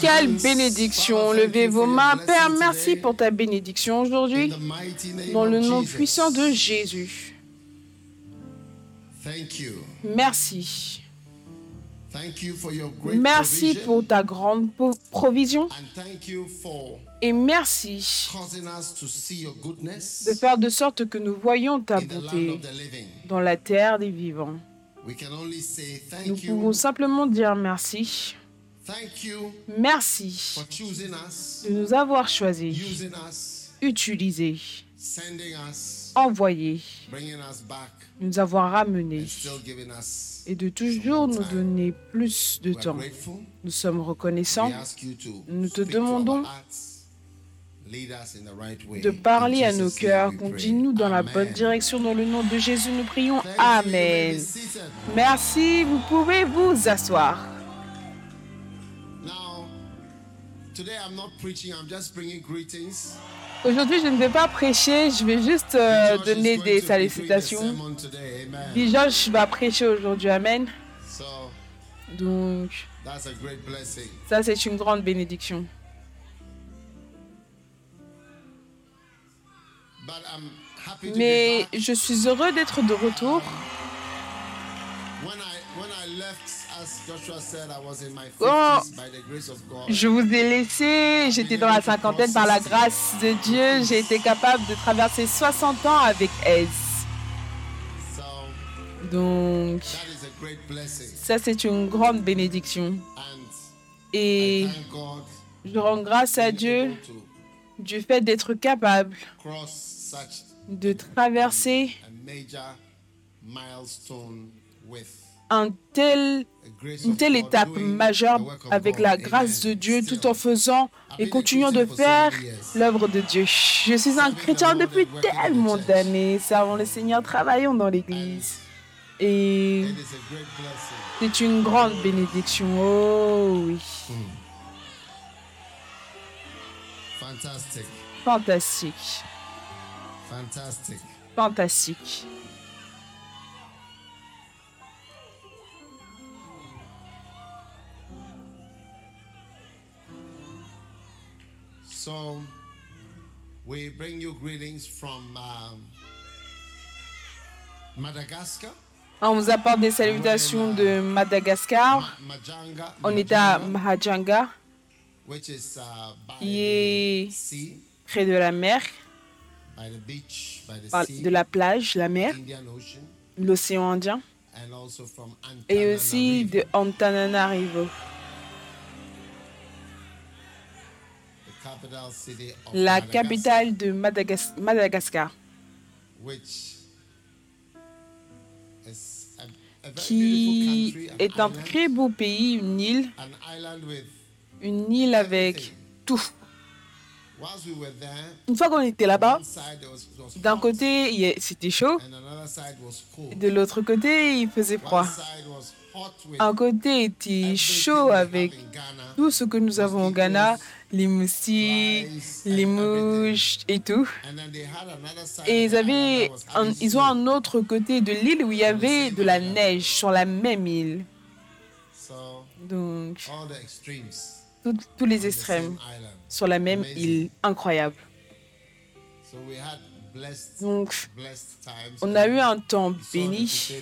Quelle bénédiction. Levez vos mains. Père, merci pour ta bénédiction aujourd'hui. Dans le nom puissant de Jésus. Thank you. Merci. Merci pour ta grande provision. Et merci de faire de sorte que nous voyons ta living. dans la terre des vivants. We can only say Nous thank pouvons you. simplement dire merci. Thank you Merci de nous avoir choisis, utilisés, sending us, envoyés, nous avoir ramenés et de toujours nous donner plus de temps. Nous sommes reconnaissants Nous te demandons de parler à nos cœurs. Conduis-nous dans la bonne direction. Dans le nom de Jésus, nous prions. Amen. Merci, vous pouvez vous asseoir. Now, today I'm not preaching, I'm just bringing greetings. Aujourd'hui, je ne vais pas prêcher, je vais juste euh, donner des salutations. Georges va prêcher aujourd'hui, Amen. So, Donc, that's a great blessing. ça, c'est une grande bénédiction. Mais je suis heureux d'être de retour. 50s Oh. Je vous ai laissé, j'étais dans la cinquantaine par la grâce de Dieu. J'ai été capable de traverser 60 ans avec aise. Donc, that is a great blessing. ça, c'est une grande bénédiction. Et je rends grâce à Dieu du fait d'être capable de traverser un tel, une telle étape majeure avec la grâce de. Dieu tout en faisant et continuant de faire l'œuvre de Dieu. Je suis un chrétien depuis tellement d'années, servant le Seigneur, travaillant dans l'Église. Et c'est une grande bénédiction. Oh oui, Fantastic. fantastique, Fantastic. fantastique. So we bring you greetings from um, Madagascar, On vous apporte des salutations de Madagascar. On est à Mahajanga, which is uh, qui est the sea, près de la mer, de la plage, la mer, l'océan Indien, et aussi de Antananarivo, la Madagascar, capitale de Madagas- Madagascar, which is a, a very qui beautiful country, an est un très beau pays, une île, une île avec tout. Une fois qu'on était là-bas, d'un côté c'était chaud, de l'autre côté il faisait froid. Un côté était chaud avec tout ce que nous avons au Ghana, les moustiques, les mouches et tout. Et of ils, the avaient un- ils ont un autre côté de l'île où il y avait de la neige sur la même île. Donc, all the extremes, tout- tous les extrêmes. Sur la même île. Incroyable. So we had blessed, Donc, blessed times. on a eu un temps béni.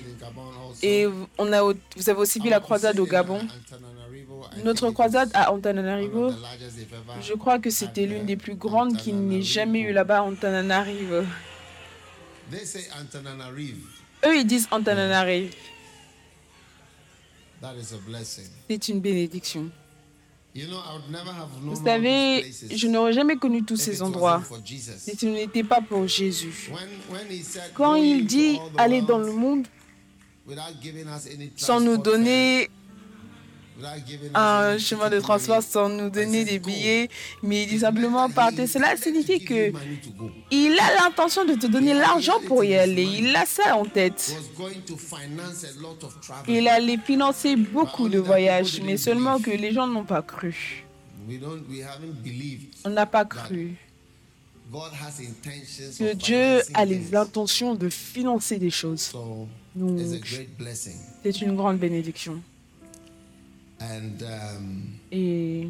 Et on a, vous avez aussi vu la croisade au Gabon. Think Notre croisade à Antananarivo, je crois que c'était l'une des plus grandes qu'il n'ait jamais eu là-bas à Antananarivo. Eux, ils disent Antananarivo. C'est une bénédiction. Vous savez, je n'aurais jamais connu tous ces it endroits si ce n'était pas pour Jésus. Quand "Go il dit aller dans le monde sans nous donner un any chemin de transport, sans nous donner des billets, mais il dit It simplement partez. Cela signifie que il a l'intention de te donner l'argent pour y aller. Il a ça en tête. Il allait financer beaucoup de voyages, mais seulement que les gens n'ont pas cru. On n'a pas cru que Dieu a les intentions de financer des choses. Donc, c'est une grande bénédiction. And um, Et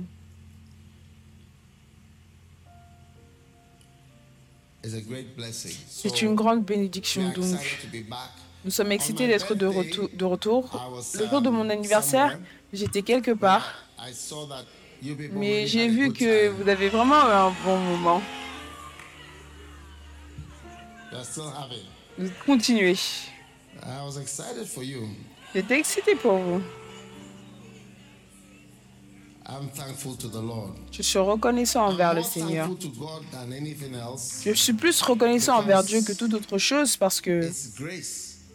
it's a great blessing. c'est une grande bénédiction. Donc, excited to be back. nous sommes excités d'être de, retour- de retour. Le jour de mon anniversaire, j'étais quelque part, mais j'ai vu que vous avez vraiment eu un bon moment. Continuez. I was excited for you. J'étais excité pour vous. Je suis reconnaissant envers le Seigneur. Je suis plus reconnaissant envers Dieu que toute autre chose parce que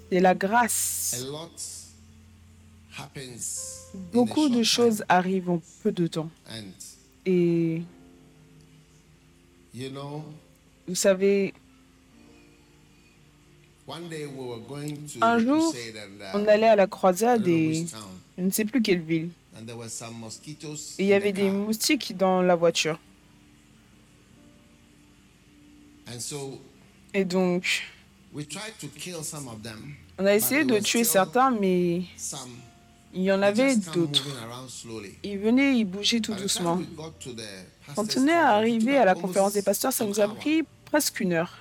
c'est la grâce. Beaucoup de choses arrivent en peu de temps. Et vous savez, Un jour, on allait à la croisade et je ne sais plus quelle ville. And there were some mosquitoes. Et il y avait des moustiques dans la voiture. And so Et donc, we tried to kill some of them. on a essayé de tuer certains, mais il y en avait d'autres. Ils venaient, ils bougeaient tout doucement. Quand on est arrivé à la conférence des pasteurs, ça nous a pris presque une heure.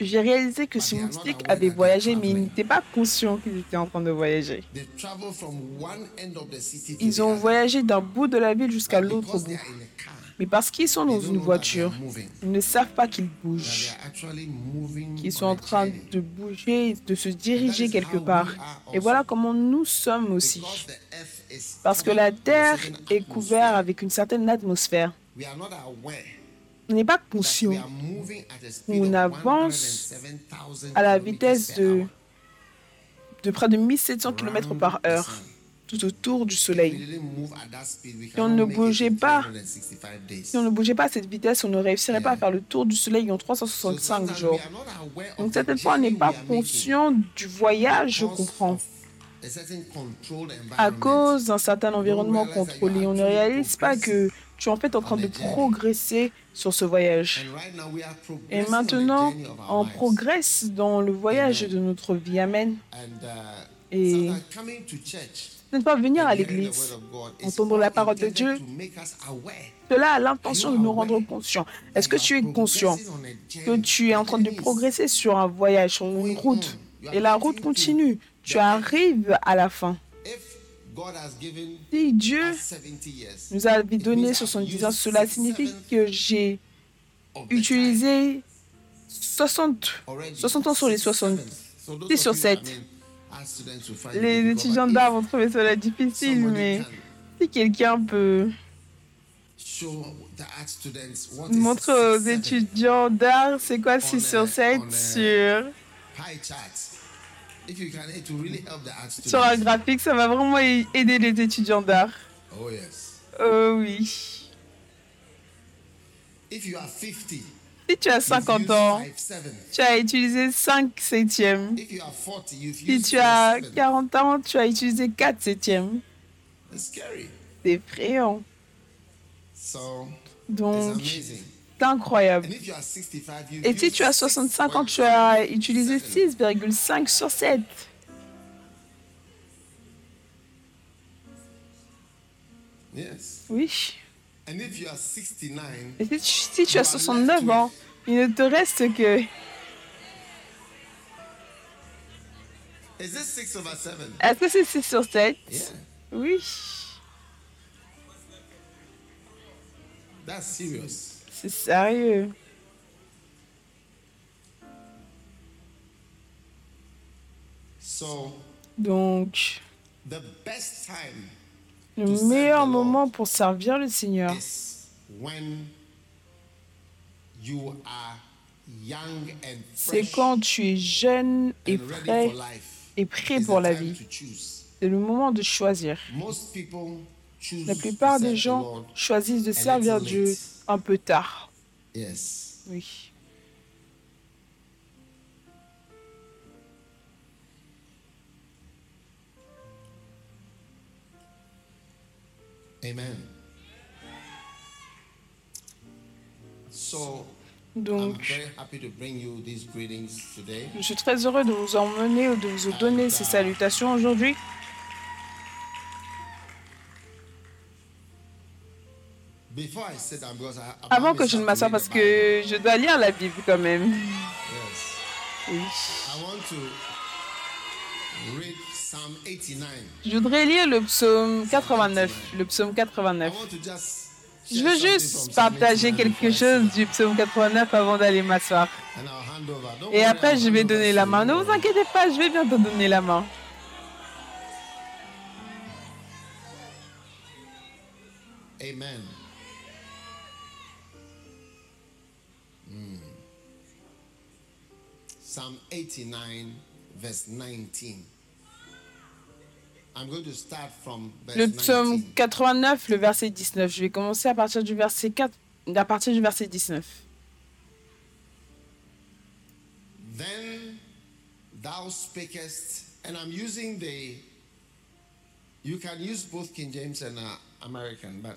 J'ai réalisé que ces moustiques avaient voyagé, mais ils n'étaient pas conscients qu'ils étaient en train de voyager. Ils ont voyagé d'un bout de la ville jusqu'à l'autre bout. Mais parce qu'ils sont dans une voiture, ils ne savent pas qu'ils bougent, qu'ils sont on en train de bouger, de se diriger quelque part. Et voilà comment nous sommes aussi. Parce que la Terre est couverte avec une certaine atmosphère. On n'est pas conscient. On avance 107,000 à la vitesse de, près de 1700 km par heure tout autour du Soleil. Si on ne bougeait pas, 365 days. Si on ne bougeait pas à cette vitesse, on ne réussirait pas à faire le tour du Soleil en So 365 sometimes jours. Donc certaines fois, on n'est pas conscient du voyage, je comprends, à cause d'un certain environnement contrôlé. On ne réalise pas que tu es en fait en train de progresser sur ce voyage. And right now we are Et maintenant, on progresse dans le voyage de notre vie. Amen. Uh, Et sometimes coming to church ne pas venir à l'église. entendre la parole de Dieu. Cela a l'intention de nous rendre conscients? Est-ce que tu es conscient que tu es en train de progresser sur un voyage, sur une route? Et la route continue. Tu arrives à la fin. Si Dieu us 70 years, nous a donné 70 ans, cela signifie que j'ai utilisé 60, already 60 ans sur les 60. So those Six of sur you, I sept. mean, as students will find it Les difficult, étudiants d'art vont trouver cela difficile, mais si quelqu'un peut montrer aux étudiants d'art c'est quoi 6 sur 7 on a- sur. If you can, it will really help the art sur un graphique, ça va vraiment aider les étudiants d'art. Oh yes. Oh oui. If you are 50, Si tu as you've 50 used ans, tu as utilisé 5 septièmes. If you are 40, you've Si tu as four, seven. 40 ans, tu as utilisé 4 septièmes. C'est effrayant. Donc. C'est incroyable. And if you are 65, you've Et si tu as 65 ans, tu as utilisé 6,5 sur 7. Yes. Oui. And if you are 69, Et si tu, si tu as 69 ans, il ne te reste que... is this 6 over 7? Est-ce que c'est 6 sur 7 Yeah. Oui. That's serious. C'est sérieux. Donc, le meilleur moment pour servir le Seigneur, c'est quand tu es jeune et prêt et prêt pour la vie. C'est le moment de choisir. La plupart des gens choisissent de servir. Dieu un peu tard. Yes. Oui. Amen. So Donc, very happy to bring you these greetings today. je suis très heureux de vous emmener ou de vous donner ces salutations aujourd'hui. Avant que je ne m'assoie parce que je dois lire la Bible quand même. Yes. Oui. I want to read Psalm 89. Je voudrais lire le psaume 89. Le psaume I 89. want to just Je veux juste partager 89 quelque chose du psaume 89 avant d'aller m'asseoir. Et après, je vais donner la main. Ne vous inquiétez pas, je vais bientôt donner la main. Amen. Psalm 89, verse 19. I'm going to start from verse Le psaume 19. 89, le verset 19. Je vais commencer à partir du verset 4, à partir du verset 19. Then thou speakest, and I'm using the. You can use both King James and uh, American, but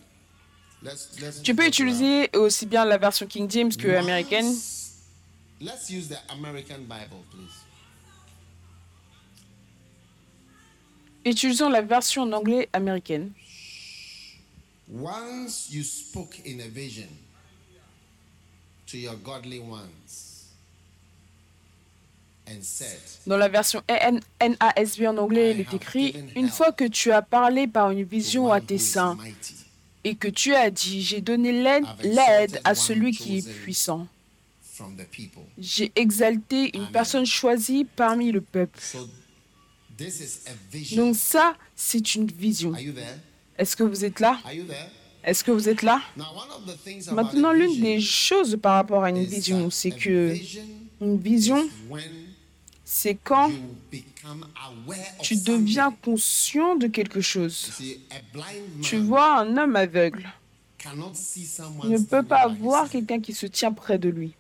let's let's. Tu peux utiliser aussi bien la version King James que américaine. Let's use the American Bible, please. Utilisons la version en anglais américaine. Once you spoke in a vision to your godly ones and said, Dans la version NASB en anglais, il est écrit Une fois que tu as parlé par une "The vision à tes saints et que tu as dit J'ai donné l'aide à celui qui est puissant. From the people. J'ai exalté une personne choisie parmi le peuple. So this is a vision. Donc ça, c'est une vision. Are you there? Est-ce que vous êtes là? Are you there? Est-ce que vous êtes là? Now, one of the things about Maintenant, l'une des choses par rapport à une is vision, c'est que une vision, c'est quand tu deviens conscient de quelque chose. Tu vois, un homme aveugle ne peut pas voir quelqu'un qui se tient près de lui.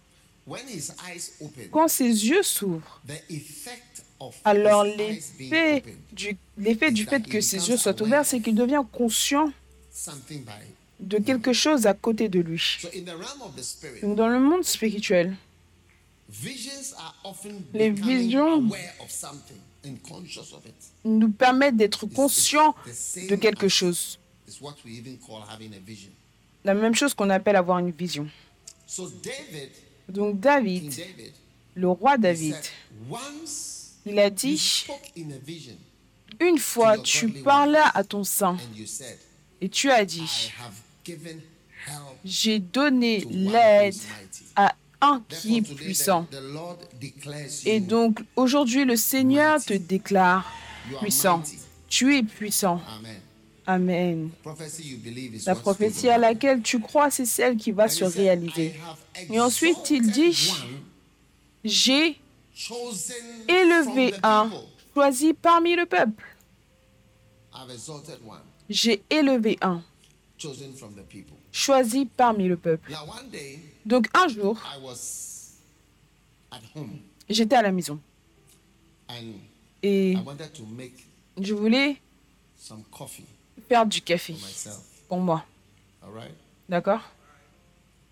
When his eyes open, Quand ses yeux s'ouvrent, the effect of alors l'effet du, fait que ses yeux soient ouverts, c'est qu'il devient conscient something by. de quelque chose à côté de lui. Donc dans le monde spirituel, Les visions- nous permettent d'être conscients de quelque chose. La même chose qu'on appelle avoir une vision. Donc David, le roi David, il a dit, une fois tu parlais à ton said, et tu as dit, j'ai donné l'aide à un qui est puissant. Et donc aujourd'hui le Seigneur te déclare puissant. Tu es puissant. Amen. Amen. La prophétie à laquelle tu crois, c'est celle qui va se réaliser. Et ensuite, il dit, J'ai élevé un, choisi parmi le peuple. J'ai élevé un, choisi parmi le peuple. Now, one day, Donc un jour, I was at home j'étais à la maison and et I wanted to make je voulais faire du café pour moi. D'accord?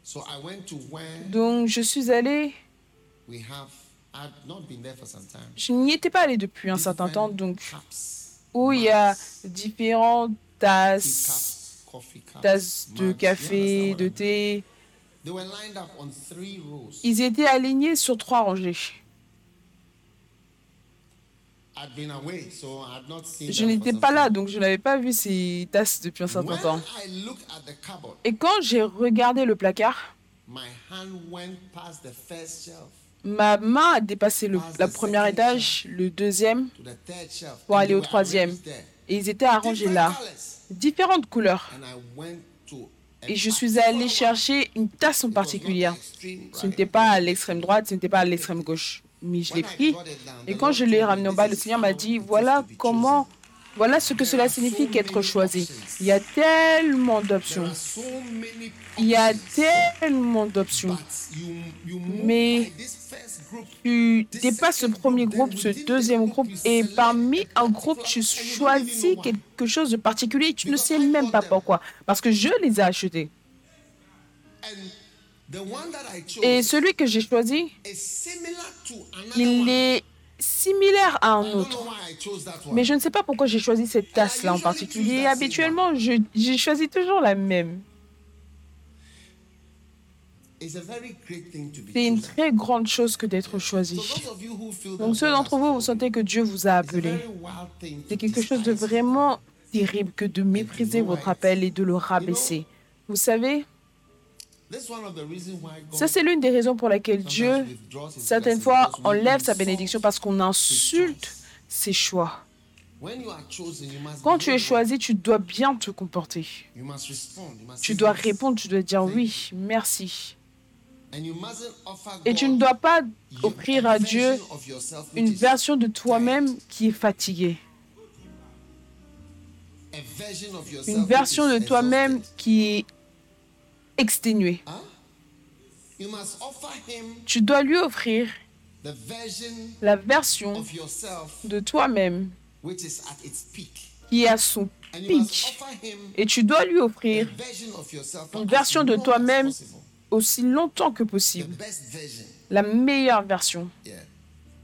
So I went to where Donc je suis time. je n'y étais pas allée depuis un certain temps, donc où il y a différentes tasses, tasses de café, de thé. Ils étaient alignés sur trois rangées. Je n'étais pas là, donc je n'avais pas vu ces tasses depuis un certain temps. Et quand j'ai regardé le placard, ma main a dépassé le la première étage, le deuxième. Pour aller au troisième. et ils étaient arrangés là. Différentes couleurs. Et je suis one. chercher une tasse en particulier. Ce n'était pas à l'extrême droite, ce n'était pas à l'extrême gauche. Mais je l'ai pris. Et quand je l'ai ramené en bas, le "This is Seigneur m'a dit, voilà comment, voilà ce que cela signifie qu'être choisi. Il y a tellement chosen." There d'options. Il y a tellement d'options. Mais. Tu dépasses ce premier groupe, ce deuxième groupe, et parmi un groupe, tu choisis quelque chose de particulier. Tu ne sais même pas pourquoi. Parce que je les ai achetés. Et celui que j'ai choisi, il est similaire à un autre. Mais je ne sais pas pourquoi j'ai choisi cette tasse-là en particulier. Habituellement, j'ai choisi toujours la même. C'est une très grande chose que d'être choisi. Donc ceux d'entre vous, vous sentez que Dieu vous a appelé. C'est quelque chose de vraiment terrible que de mépriser votre appel et de le rabaisser. Vous savez, ça c'est l'une des raisons pour lesquelles Dieu, certaines fois, enlève sa bénédiction parce qu'on insulte ses choix. Quand tu es choisi, tu dois bien te comporter. Tu dois répondre, tu dois dire oui, merci. Et tu ne dois pas offrir à Dieu une version de toi-même qui est fatiguée. Une version de toi-même qui est exténuée. Tu dois lui offrir la version de toi-même qui est à son pic. Et tu dois lui offrir une version de toi-même aussi longtemps que possible. La meilleure version.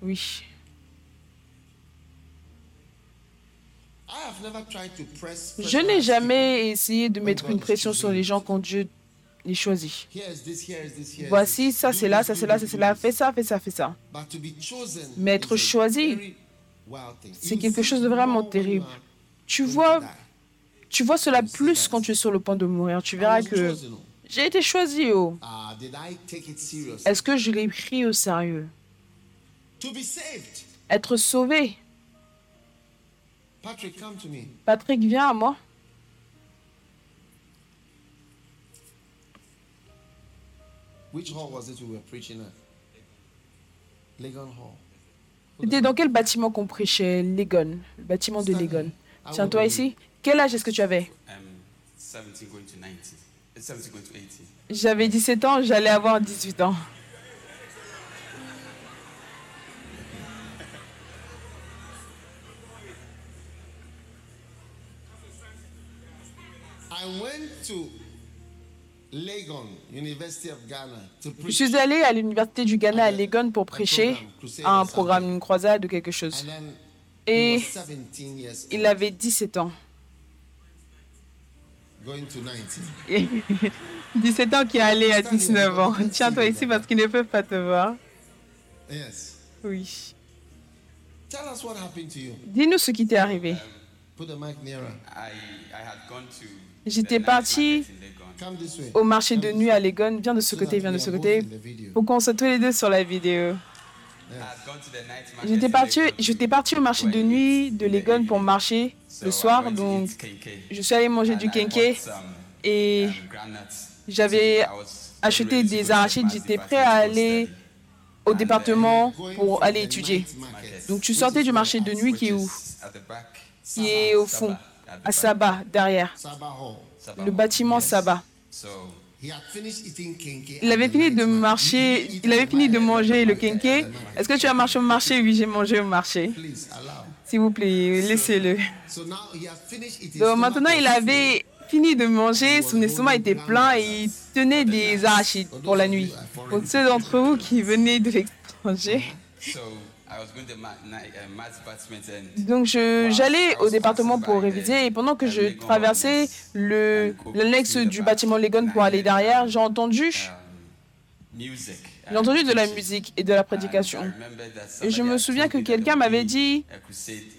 Oui. Je n'ai jamais essayé de mettre une pression sur les gens quand Dieu les choisit. Voici, ça c'est là, ça c'est là, ça c'est là, fais ça, fais ça, fais ça. Mais être choisi, c'est quelque chose de vraiment terrible. Tu vois, tu vois cela plus quand tu es sur le point de mourir. Tu verras que j'ai été choisi. Oh. Ah, Est-ce que je l'ai pris au sérieux? Être sauvé. Patrick, viens à moi. C'était dans quel bâtiment qu'on prêchait Legon, le bâtiment de Legon. Tiens-toi ici. Quel âge est-ce que tu avais? J'avais 17 ans, j'allais avoir 18 ans. Je suis allé à l'université du Ghana à Legon pour prêcher à un programme, une croisade ou quelque chose. Et il avait 17 ans. 17 ans qui est allé à 19 ans. Tiens-toi ici parce qu'ils ne peuvent pas te voir. Oui. Dis-nous ce qui t'est arrivé. J'étais parti au marché de nuit à Legon. Viens de ce côté, viens de ce côté. Pour qu'on soit tous les deux sur la vidéo. J'étais parti, j'étais parti au marché de nuit de Legon pour marcher le soir. Donc, je suis allé manger du kenke et j'avais acheté des arachides. J'étais prêt à aller au département pour aller étudier. Donc, tu sortais du marché de nuit qui est où? Qui est au fond, à Saba, derrière. Le bâtiment Saba. Il avait fini de marcher, il avait fini de manger le kenke. Est-ce que tu as marché au marché? Oui, j'ai mangé au marché. S'il vous plaît, laissez-le. Donc maintenant, il avait fini de manger, son estomac était plein et il tenait des arachides pour la nuit. Pour ceux d'entre vous qui venaient de l'étranger. Donc j'allais au département pour réviser et pendant que je traversais l'annexe du bâtiment Legon pour aller derrière, j'ai entendu, j'ai entendu de la musique et de la prédication. Et je me souviens que quelqu'un m'avait dit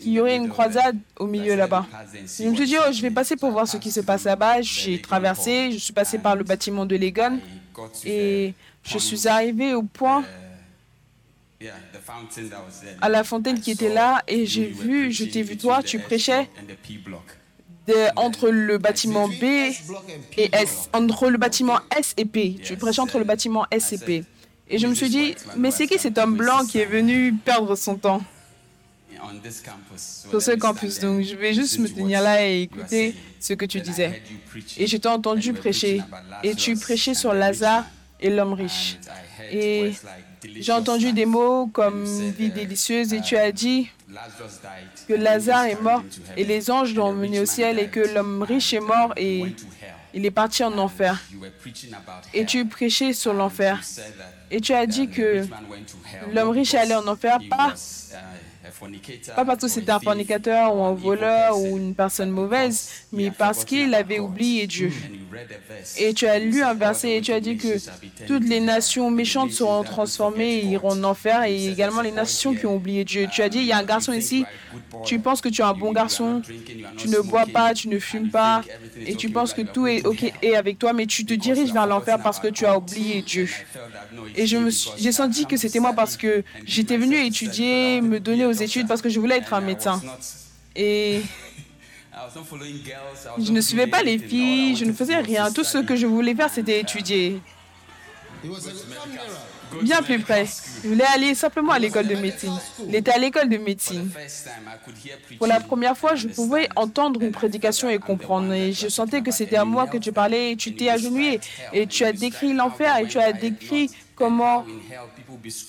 qu'il y aurait une croisade au milieu là-bas. Je me suis dit, oh, je vais passer pour voir ce qui se passe là-bas. J'ai traversé, je suis passé par le bâtiment de Legon et je suis arrivé au point à la fontaine qui était là et j'ai vu, je t'ai vu toi, tu prêchais entre le bâtiment B et S, entre le bâtiment S et P. Tu prêchais entre le bâtiment S et P. Et je me suis dit, mais c'est qui cet homme blanc qui est venu perdre son temps? Sur ce campus. Donc, je vais juste me tenir là et écouter ce que tu disais. Et je t'ai entendu prêcher. Et tu prêchais sur Lazare et l'homme riche. Et j'ai entendu des mots comme vie délicieuse et tu as dit que Lazare est mort et les anges l'ont emmené au ciel et que l'homme riche est mort et il est parti en enfer. Et tu prêchais sur l'enfer. Et tu as dit que l'homme riche est allé en enfer, pas pas parce que c'était un fornicateur ou un voleur ou une personne mauvaise, mais parce qu'il avait oublié Dieu. Et tu as lu un verset et tu as dit que toutes les nations méchantes seront transformées et iront en enfer et également les nations qui ont oublié Dieu. Tu as dit, il y a un garçon ici, tu penses que tu es un bon garçon, tu ne bois pas, tu ne fumes pas et tu penses que tout est OK et avec toi, mais tu te diriges vers l'enfer parce que tu as oublié Dieu. Et j'ai senti que c'était moi parce que j'étais venu étudier, me donner aux études parce que je voulais être un médecin. Et je ne suivais pas les filles, je ne faisais rien. Tout ce que je voulais faire, c'était étudier. Bien plus près. Il voulait aller simplement à l'école de médecine. Il était à l'école de médecine. Pour la première fois, je pouvais entendre une prédication et comprendre. Et je sentais que c'était à moi que tu parlais. Et tu t'es agenouillé. Et tu as décrit l'enfer. Et tu as décrit comment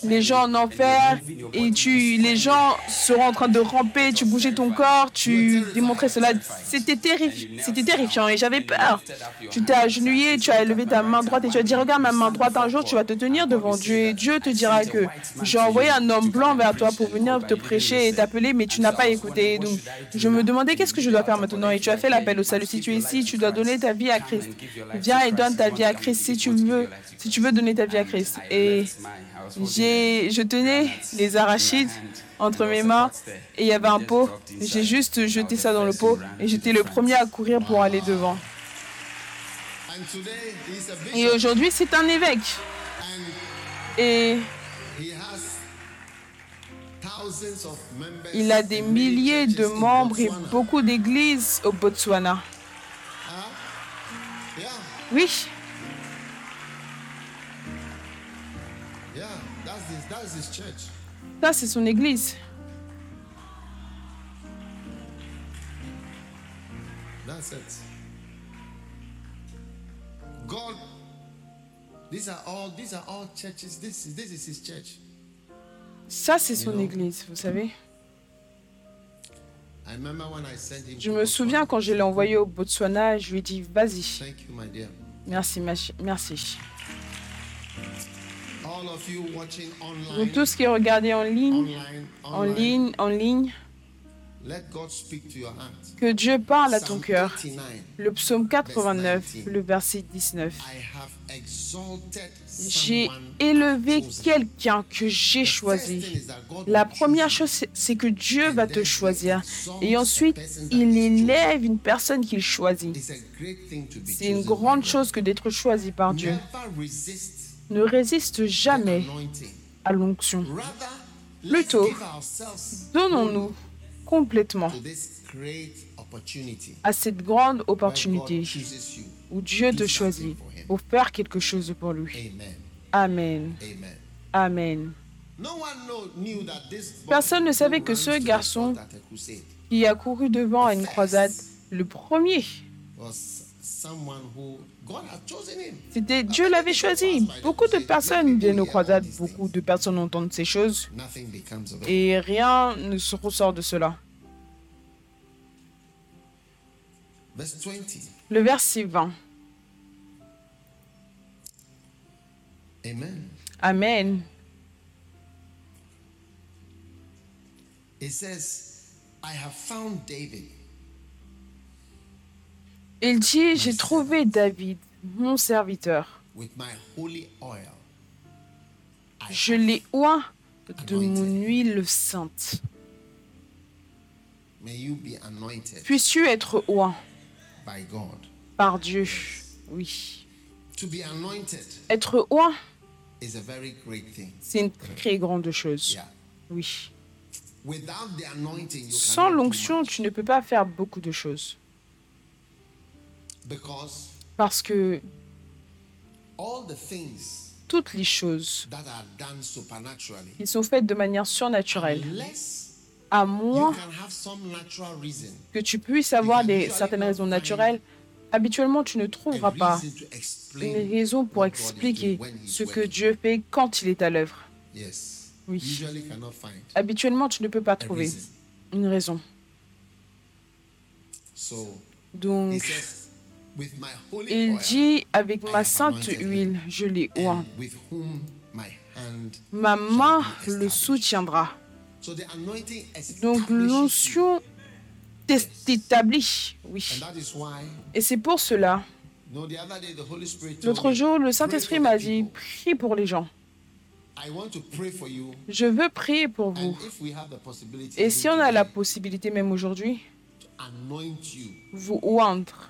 les gens en enfer et tu, les gens seront en train de ramper, tu bougeais ton corps, tu démontrais cela. C'était terrifiant, c'était terrifiant et j'avais peur. Tu t'es agenouillé, tu as élevé ta main droite et tu as dit regarde ma main droite, un jour tu vas te tenir devant Dieu et Dieu te dira que j'ai envoyé un homme blanc vers toi pour venir te prêcher et t'appeler mais tu n'as pas écouté. Donc je me demandais qu'est-ce que je dois faire maintenant? Et tu as fait l'appel au salut. Si tu es ici, tu dois donner ta vie à Christ. Viens et donne ta vie à Christ si tu veux, si tu veux donner ta vie à Christ. Et je tenais les arachides entre mes mains et il y avait un pot. J'ai juste jeté ça dans le pot et j'étais le premier à courir pour aller devant. Et aujourd'hui, c'est un évêque. Et il a des milliers de membres et beaucoup d'églises au Botswana. Oui. Ça, c'est son église. That's it. God, these are all, these are all churches. This, this is his church. Ça, c'est son église, vous savez. Je me souviens quand je l'ai envoyé au Botswana, je lui ai dit, vas-y. Merci, merci. Vous tous qui regardez en ligne, en ligne, en ligne, que Dieu parle à ton cœur. Le psaume 89, le verset 19. J'ai élevé quelqu'un que j'ai choisi. La première chose, c'est que Dieu va te choisir. Et ensuite, il élève une personne qu'il choisit. C'est une grande chose que d'être choisi par Dieu ne résiste jamais à l'onction. Plutôt, donnons-nous complètement à cette grande opportunité où Dieu te choisit pour faire quelque chose pour lui. Amen. Amen. Personne ne savait que ce garçon qui a couru devant une croisade, le premier, c'était Dieu l'avait choisi. Beaucoup de personnes viennent aux croisades, beaucoup de personnes entendent ces choses et rien ne se ressort de cela. Le verset 20. Amen. Amen. It says, I have found David. Il dit, j'ai trouvé David, mon serviteur. Je l'ai oint de mon huile sainte. Puisses-tu être oint par Dieu? Oui. Être oint, c'est une très grande chose. Oui. Sans l'onction, tu ne peux pas faire beaucoup de choses. Parce que toutes les choses qui sont faites de manière surnaturelle, à moins que tu puisses avoir des, certaines raisons naturelles, habituellement tu ne trouveras pas une raison pour expliquer ce que Dieu fait quand il est à l'œuvre. Oui. Habituellement, tu ne peux pas trouver une raison. Donc, Il dit, avec ma sainte huile, je l'ai oint. Ma main le soutiendra. Donc l'onction établie, oui. Et c'est pour cela. L'autre jour, le Saint-Esprit m'a dit, prie pour les gens. Je veux prier pour vous. Et si on a la possibilité même aujourd'hui, vous oindre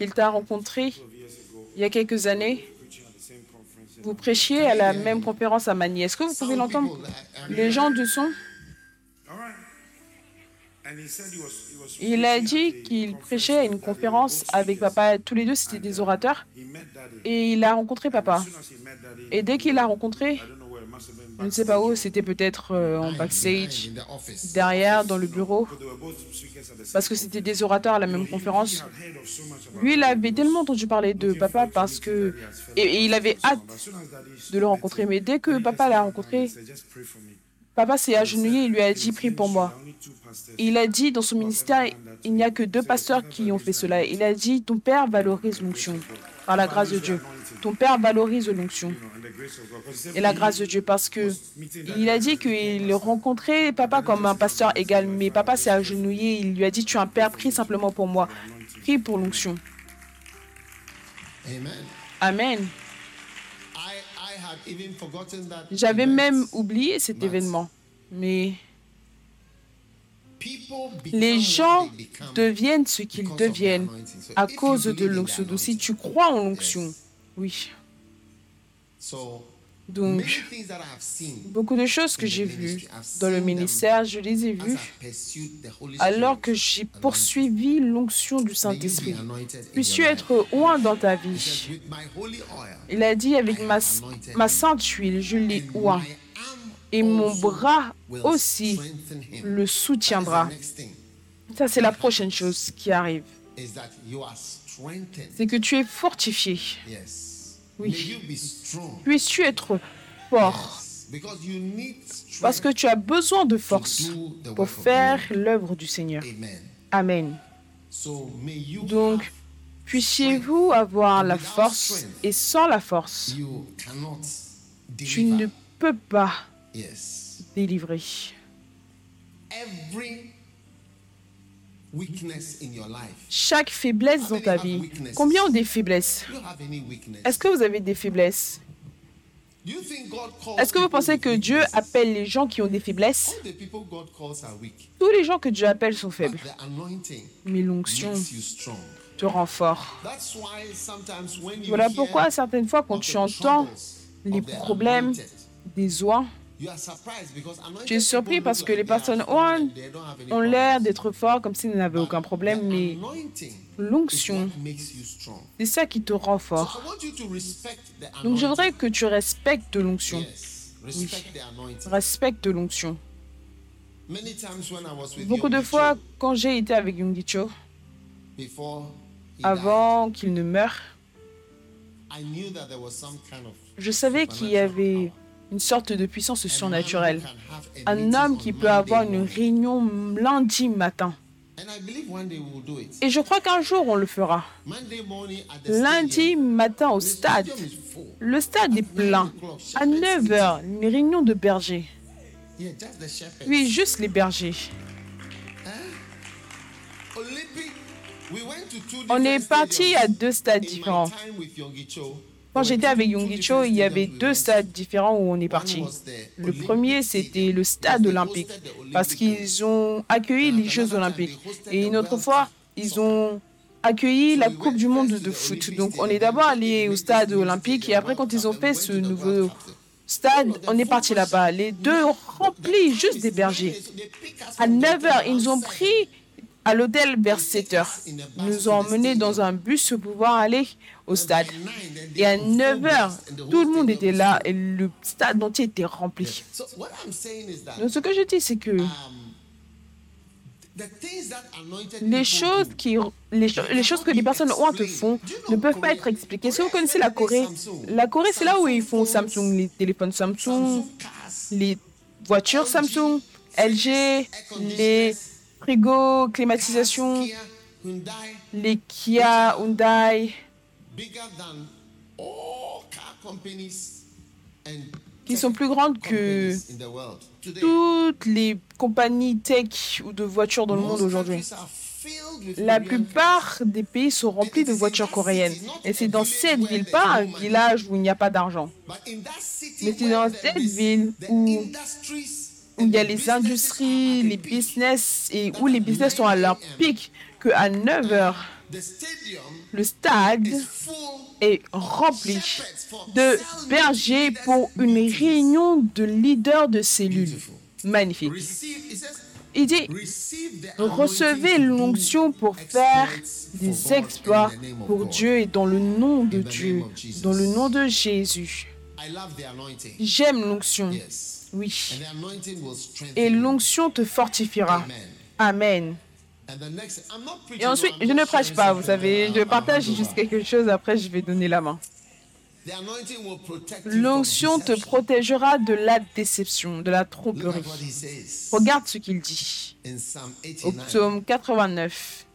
qu'il t'a rencontré il y a quelques années. Vous prêchiez à la même conférence à Manille. Est-ce que vous pouvez l'entendre? Les gens du son il a dit qu'il prêchait à une conférence avec papa. Tous les deux, c'était des orateurs. Et il a rencontré papa. Et dès qu'il l'a rencontré, je ne sais pas où, c'était peut-être euh, en backstage, derrière, dans le bureau, parce que c'était des orateurs à la même conférence. Lui, il avait tellement entendu parler de papa parce que. Et, il avait hâte de le rencontrer. Mais dès que papa l'a rencontré, papa s'est agenouillé et lui a dit Prie pour moi. Il a dit dans son ministère Il n'y a que deux pasteurs qui ont fait cela. Il a dit Ton père valorise l'onction par la grâce de Dieu. Ton père valorise l'onction et la grâce de Dieu parce que il a dit qu'il rencontrait papa comme un pasteur égal, mais papa s'est agenouillé, il lui a dit tu es un père, prie simplement pour moi, prie pour l'onction. Amen. J'avais même oublié cet événement, mais les gens deviennent ce qu'ils deviennent à cause de l'onction. Donc si tu crois en l'onction, oui. Donc, beaucoup de choses que j'ai vues dans le ministère, je les ai vues alors que j'ai poursuivi l'onction du Saint-Esprit. Puisses-tu être oint dans ta vie Il a dit avec ma, ma sainte huile, je l'ai oint. Et mon bras aussi le soutiendra. Ça, c'est la prochaine chose qui arrive. C'est que tu es fortifié. Oui. Puisses-tu être fort parce que tu as besoin de force pour faire l'œuvre du Seigneur. Amen. Donc, puissiez-vous avoir la force et sans la force, tu ne peux pas délivrer. Chaque faiblesse dans ta vie. Combien ont des faiblesses? Est-ce que vous avez des faiblesses? Est-ce que vous pensez que Dieu appelle les gens qui ont des faiblesses? Tous les gens que Dieu appelle sont faibles. Mais l'onction te rend fort. Voilà pourquoi certaines fois quand tu entends les problèmes des oies, tu es surpris parce que les personnes ont, l'air d'être forts comme s'ils n'avaient aucun problème, mais l'onction, c'est ça qui te rend fort. Donc je voudrais que tu respectes l'onction. Oui, respecte l'onction. Beaucoup de fois, quand j'ai été avec Cho, avant qu'il ne meure, je savais qu'il y avait une sorte de puissance surnaturelle. Un homme qui peut avoir une réunion lundi matin. Et je crois qu'un jour on le fera. Lundi matin au stade. Le stade est plein. À 9h, une réunion de bergers. Oui, juste les bergers. On est parti à deux stades différents. Quand j'étais avec Yungi Cho, il y avait deux stades différents où on est parti. Le premier, c'était le stade olympique, parce qu'ils ont accueilli les Jeux olympiques. Et une autre fois, ils ont accueilli la Coupe du monde de foot. Donc, on est d'abord allé au stade olympique et après, quand ils ont fait ce nouveau stade, on est parti là-bas. Les deux remplis, juste des bergers. À 9 h, ils ont pris à l'hôtel vers 7 heures. Nous ont emmenés dans un bus pour pouvoir aller au stade. Et à 9 heures, tout le monde était là et le stade entier était rempli. Donc ce que je dis, c'est que les choses, qui, les, les, choses que les personnes honte font ne peuvent pas être expliquées. Si vous connaissez la Corée, la Corée, c'est là où ils font Samsung, les téléphones Samsung, les voitures Samsung, LG, les frigos, climatisation, les Kia, Hyundai, qui sont plus grandes que toutes les compagnies tech ou de voitures dans le monde aujourd'hui. La plupart des pays sont remplis de voitures coréennes. Et c'est dans cette ville, pas un village où il n'y a pas d'argent. Mais c'est dans cette ville où, il y a les industries, les business, et où les business sont à leur pic, qu'à 9 heures, le stade est rempli de bergers pour une réunion de leaders de cellules. Magnifique. Il dit, recevez l'onction pour faire des exploits pour Dieu et dans le nom de Dieu, dans le nom de Jésus. J'aime l'onction. Oui. Et l'onction te fortifiera. Amen. Et ensuite, je ne prêche pas, vous savez, je partage juste quelque chose, après je vais donner la main. L'onction te protégera de la déception, de la tromperie. Regarde ce qu'il dit. Au psaume 89.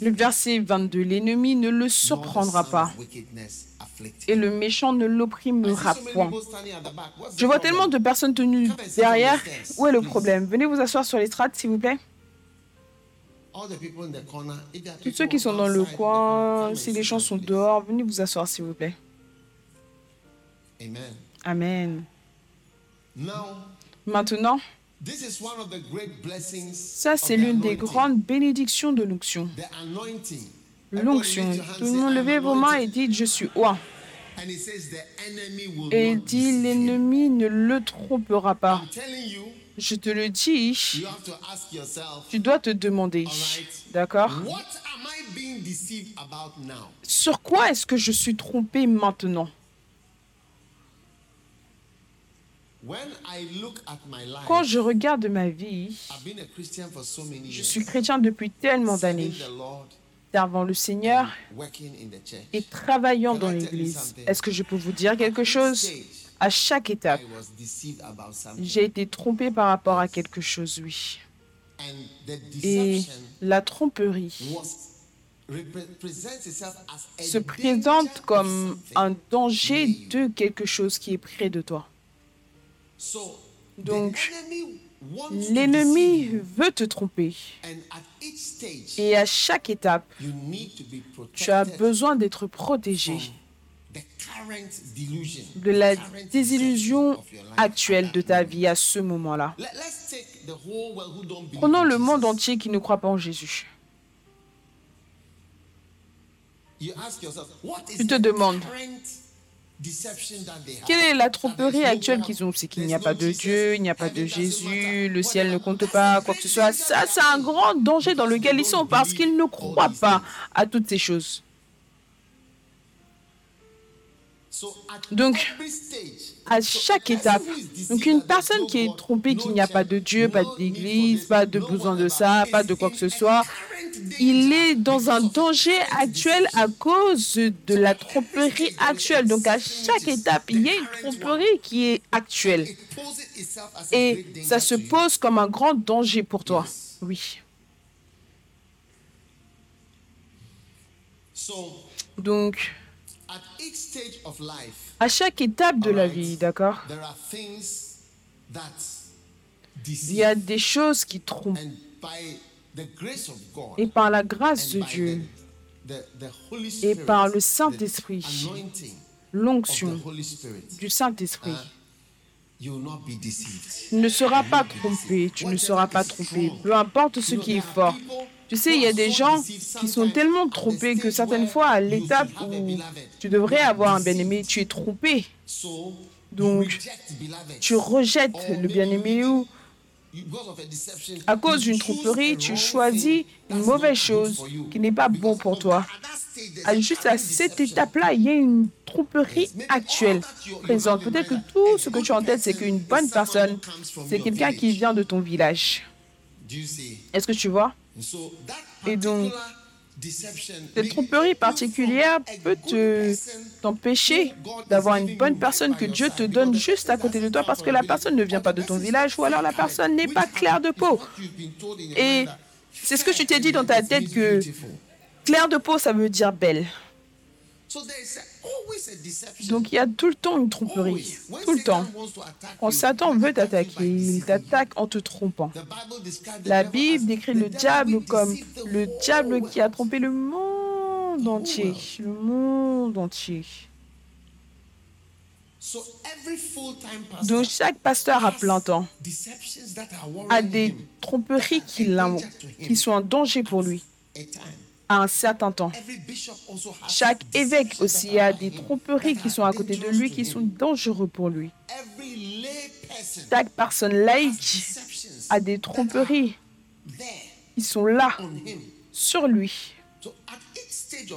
Le verset 22, l'ennemi ne le surprendra pas et le méchant ne l'opprimera point. Je vois tellement de personnes tenues derrière. Où est le problème? Venez vous asseoir sur les strates, s'il vous plaît. Tous ceux qui sont dans le coin, si les gens sont dehors, venez vous asseoir, s'il vous plaît. Amen. Maintenant, ça, c'est l'une des grandes bénédictions de l'onction. L'onction. Tout le monde levez vos mains et dites Je suis roi. Et il dit L'ennemi ne le trompera pas. Je te le dis, tu dois te demander, d'accord? Sur quoi est-ce que je suis trompé maintenant? Quand je regarde ma vie, je suis chrétien depuis tellement d'années, servant le Seigneur et travaillant dans l'Église. Est-ce que je peux vous dire quelque chose? À chaque étape, j'ai été trompé par rapport à quelque chose, oui. Et la tromperie se présente comme un danger de quelque chose qui est près de toi. Donc, l'ennemi veut te tromper. Et à chaque étape, tu as besoin d'être protégé de la désillusion actuelle de ta vie à ce moment-là. Prenons le monde entier qui ne croit pas en Jésus. Tu te demandes, quelle est la tromperie actuelle qu'ils ont C'est qu'il n'y a pas de Dieu, il n'y a pas de Jésus, le ciel ne compte pas, quoi que ce soit. Ça, c'est un grand danger dans lequel ils sont parce qu'ils ne croient pas à toutes ces choses. Donc, à chaque étape, donc une personne qui est trompée qu'il n'y a pas de Dieu, pas d'église, pas de besoin de ça, pas de quoi que ce soit, il est dans un danger actuel à cause de la tromperie actuelle. Donc à chaque étape, il y a une tromperie qui est actuelle. Et ça se pose comme un grand danger pour toi. Oui. Donc, à chaque étape de la vie, d'accord? Il y a des choses qui trompent. Et par la grâce de Dieu et par le Saint-Esprit, l'onction du Saint-Esprit, uh, ne sera pas trompé, tu ne seras pas trompé, peu importe ce qui est fort. Tu sais, il y a des gens qui sont tellement trompés que certaines fois, à l'étape où tu devrais avoir un bien-aimé, tu es trompé. Donc, tu rejettes le bien-aimé ou à cause d'une tromperie, tu choisis une mauvaise chose qui n'est pas bon pour toi. Juste à cette étape-là, il y a une tromperie actuelle présente. Peut-être que tout ce que tu as en tête, c'est qu'une bonne personne, c'est quelqu'un qui vient de ton village. Est-ce que tu vois? Et donc, cette tromperie particulière peut t'empêcher d'avoir une bonne personne que Dieu te donne juste à côté de toi parce que la personne ne vient pas de ton village ou alors la personne n'est pas claire de peau. Et c'est ce que tu t'es dit dans ta tête que clair de peau, ça veut dire belle. Donc il y a tout le temps une tromperie, tout le temps. Quand Satan veut t'attaquer, il t'attaque en te trompant. La Bible décrit le diable comme le diable qui a trompé le monde entier, le monde entier. Donc chaque pasteur à plein temps. a des tromperies qui, qui sont un danger pour lui un certain temps. Chaque évêque aussi a des tromperies qui sont à côté de lui, qui sont dangereux pour lui. Chaque personne laïque a des tromperies qui sont là, sur lui.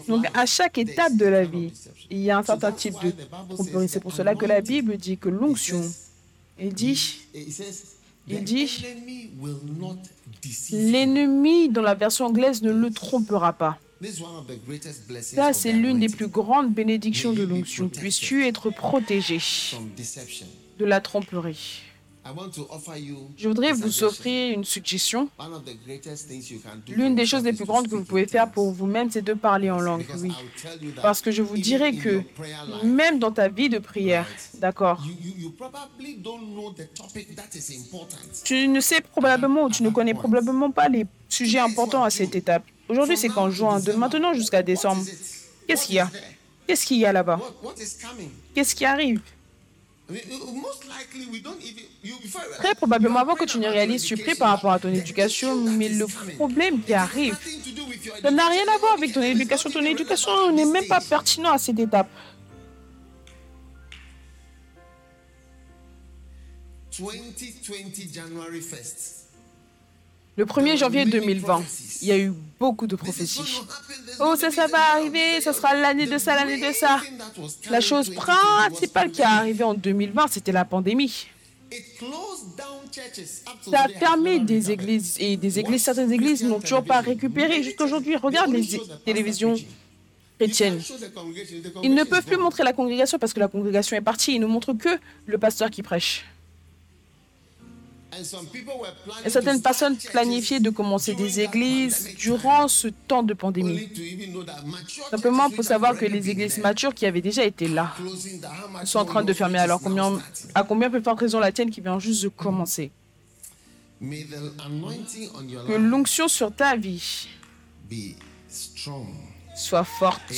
Donc à chaque étape de la vie, il y a un certain type de tromperie. C'est pour cela que la Bible dit que l'onction, il dit, il dit, l'ennemi dans la version anglaise ne le trompera pas. Ça, c'est l'une des plus grandes bénédictions de l'onction. Puisses-tu être protégé de la tromperie. Je voudrais vous offrir une suggestion. L'une des choses les plus grandes que vous pouvez faire pour vous-même, c'est de parler en langue, oui. Parce que je vous dirais que même dans ta vie de prière, d'accord, tu ne sais probablement, ou tu ne connais probablement pas les sujets importants à cette étape. Aujourd'hui, c'est qu'en juin, de maintenant jusqu'à décembre, qu'est-ce qu'il y a? Qu'est-ce qu'il y a là-bas? Qu'est-ce qui arrive? Très probablement, avant que tu ne réalises, tu pries par rapport à ton éducation, mais le problème qui arrive, ça n'a rien à voir avec ton éducation. Ton éducation n'est même pas pertinent à cette étape. 2020 January 1st. Le 1er janvier 2020, il y a eu beaucoup de prophéties. Oh, ça, va arriver, ça sera l'année de ça, l'année de ça. La chose principale qui est arrivée en 2020, c'était la pandémie. Ça a fermé des églises et des églises, certaines églises n'ont toujours pas récupéré. Jusqu'aujourd'hui, regarde les télévisions chrétiennes. Ils ne peuvent plus montrer la congrégation parce que la congrégation est partie. Ils ne montrent que le pasteur qui prêche. Et certaines personnes planifiaient de commencer des églises durant ce temps de pandémie. Simplement pour savoir que les églises matures qui avaient déjà été là sont en train de fermer. Alors combien, à combien peut faire raison la tienne qui vient juste de commencer? Que l'onction sur ta vie soit forte.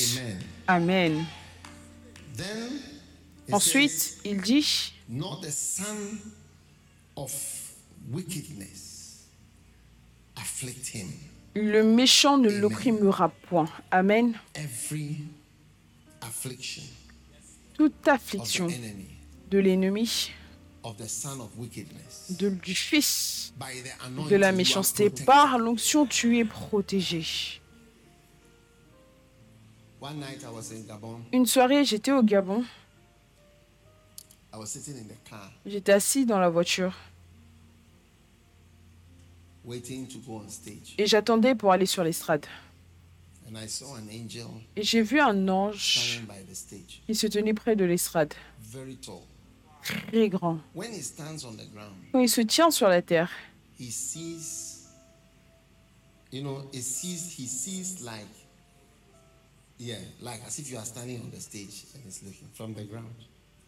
Amen. Ensuite, il dit, le méchant ne l'opprimera point. Amen. Toute affliction de l'ennemi, de, du fils de la méchanceté, par l'onction, tu es protégé. Une soirée, j'étais au Gabon. J'étais assis dans la voiture. Et j'attendais pour aller sur l'estrade. Et j'ai vu un ange qui se tenait près de l'estrade, très grand. Quand il se tient sur la terre,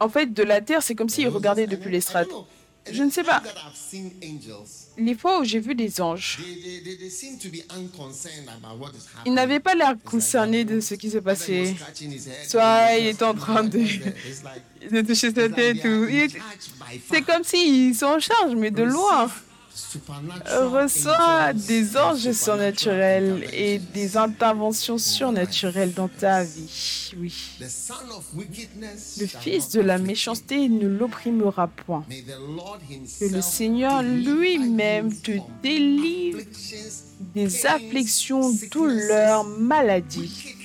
En fait, de la terre, c'est comme s'il regardait depuis l'estrade. Je ne sais pas. Les fois où j'ai vu des anges, ils n'avaient pas l'air concernés de ce qui se passait. Soit il est en train de, de toucher sa tête. C'est comme s'ils sont en charge, mais de loin. Reçois des anges surnaturels et des interventions surnaturelles dans ta vie. Oui. Le fils de la méchanceté ne l'opprimera point. Que le Seigneur lui-même te délivre des afflictions, douleurs, maladies,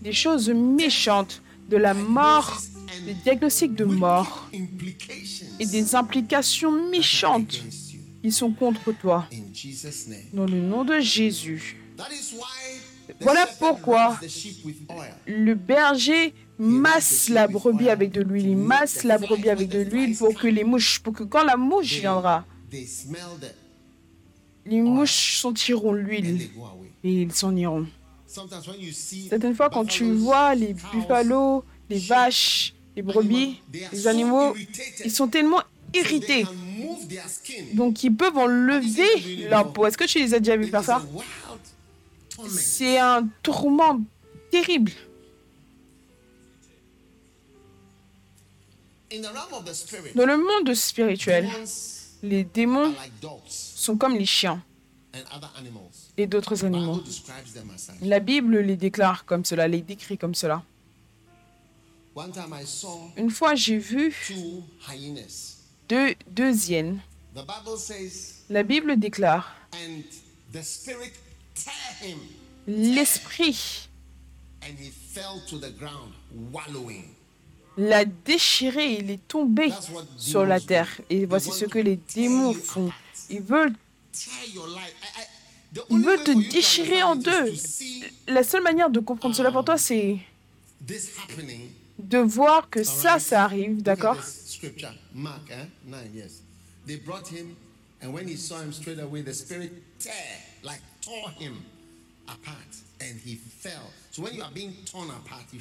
des choses méchantes, de la mort, des diagnostics de mort et des implications méchantes ils sont contre toi. Dans le nom de Jésus. Voilà pourquoi le berger masse la brebis avec de l'huile. Il masse la brebis avec de l'huile pour que les mouches, pour que quand la mouche viendra, les mouches sentiront l'huile et ils s'en iront. Certaines fois, quand tu vois les buffalos, les vaches, les brebis, les animaux, ils sont tellement irrités donc, ils peuvent enlever leur peau. Est-ce que tu les as déjà vus faire ça? C'est un tourment terrible. Dans le monde spirituel, les démons sont comme les chiens et d'autres animaux. La Bible les déclare comme cela, les décrit comme cela. Une fois, j'ai vu deux, deux hyènes la Bible déclare l'esprit l'a déchiré, il est tombé sur la terre. Et voici ce que les démons font. Ils veulent, ils veulent te déchirer en deux. La seule manière de comprendre cela pour toi, c'est de voir que ça, ça arrive, d'accord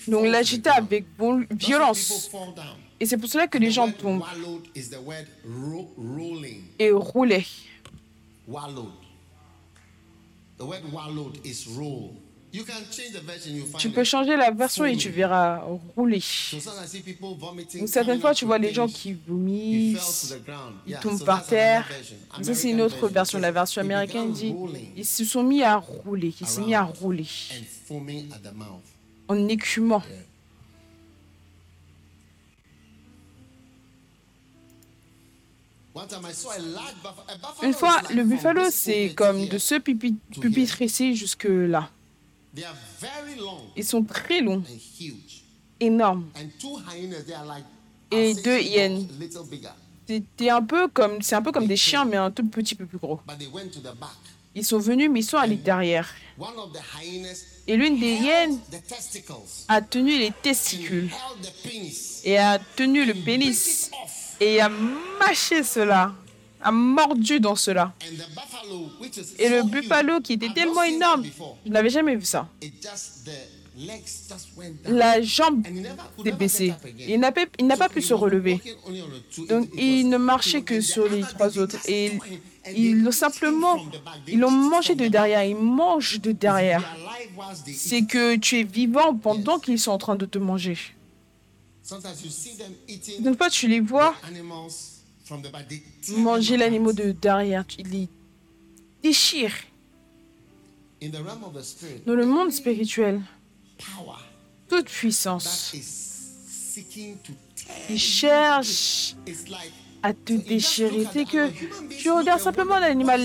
Donc l'agita avec violence. Et c'est pour cela que les gens tombent. Et. Wallowed. The word wallowed is roll. Tu peux changer la version et tu verras rouler. Ou certaines fois, tu vois les gens qui vomissent, ils tombent par terre. Ça, c'est une autre version. La version américaine dit ils se sont mis à rouler, ils se sont mis à rouler en écumant. Une fois, le buffalo, c'est comme de ce pupitre ici jusque là. Ils sont très longs, énormes. Et deux hyènes. C'est un peu comme, c'est un peu comme des chiens, mais un tout petit peu plus gros. Ils sont venus, mais ils sont allés derrière. Et l'une des hyènes a tenu les testicules. Et a tenu le pénis. et a mâché cela a mordu dans cela. Et le buffalo qui était tellement énorme, je n'avais jamais vu ça. La jambe s'est baissée. Il n'a pas, pu se relever. Donc il ne marchait que sur les trois autres. Et ils l'ont simplement, ils l'ont mangé de derrière. Ils mangent de derrière. C'est que tu es vivant pendant qu'ils sont en train de te manger. Une fois, tu les vois Manger l'animal de derrière, il les déchire. Dans le monde spirituel, toute puissance, il cherche à te déchirer. C'est que tu regardes simplement l'animal.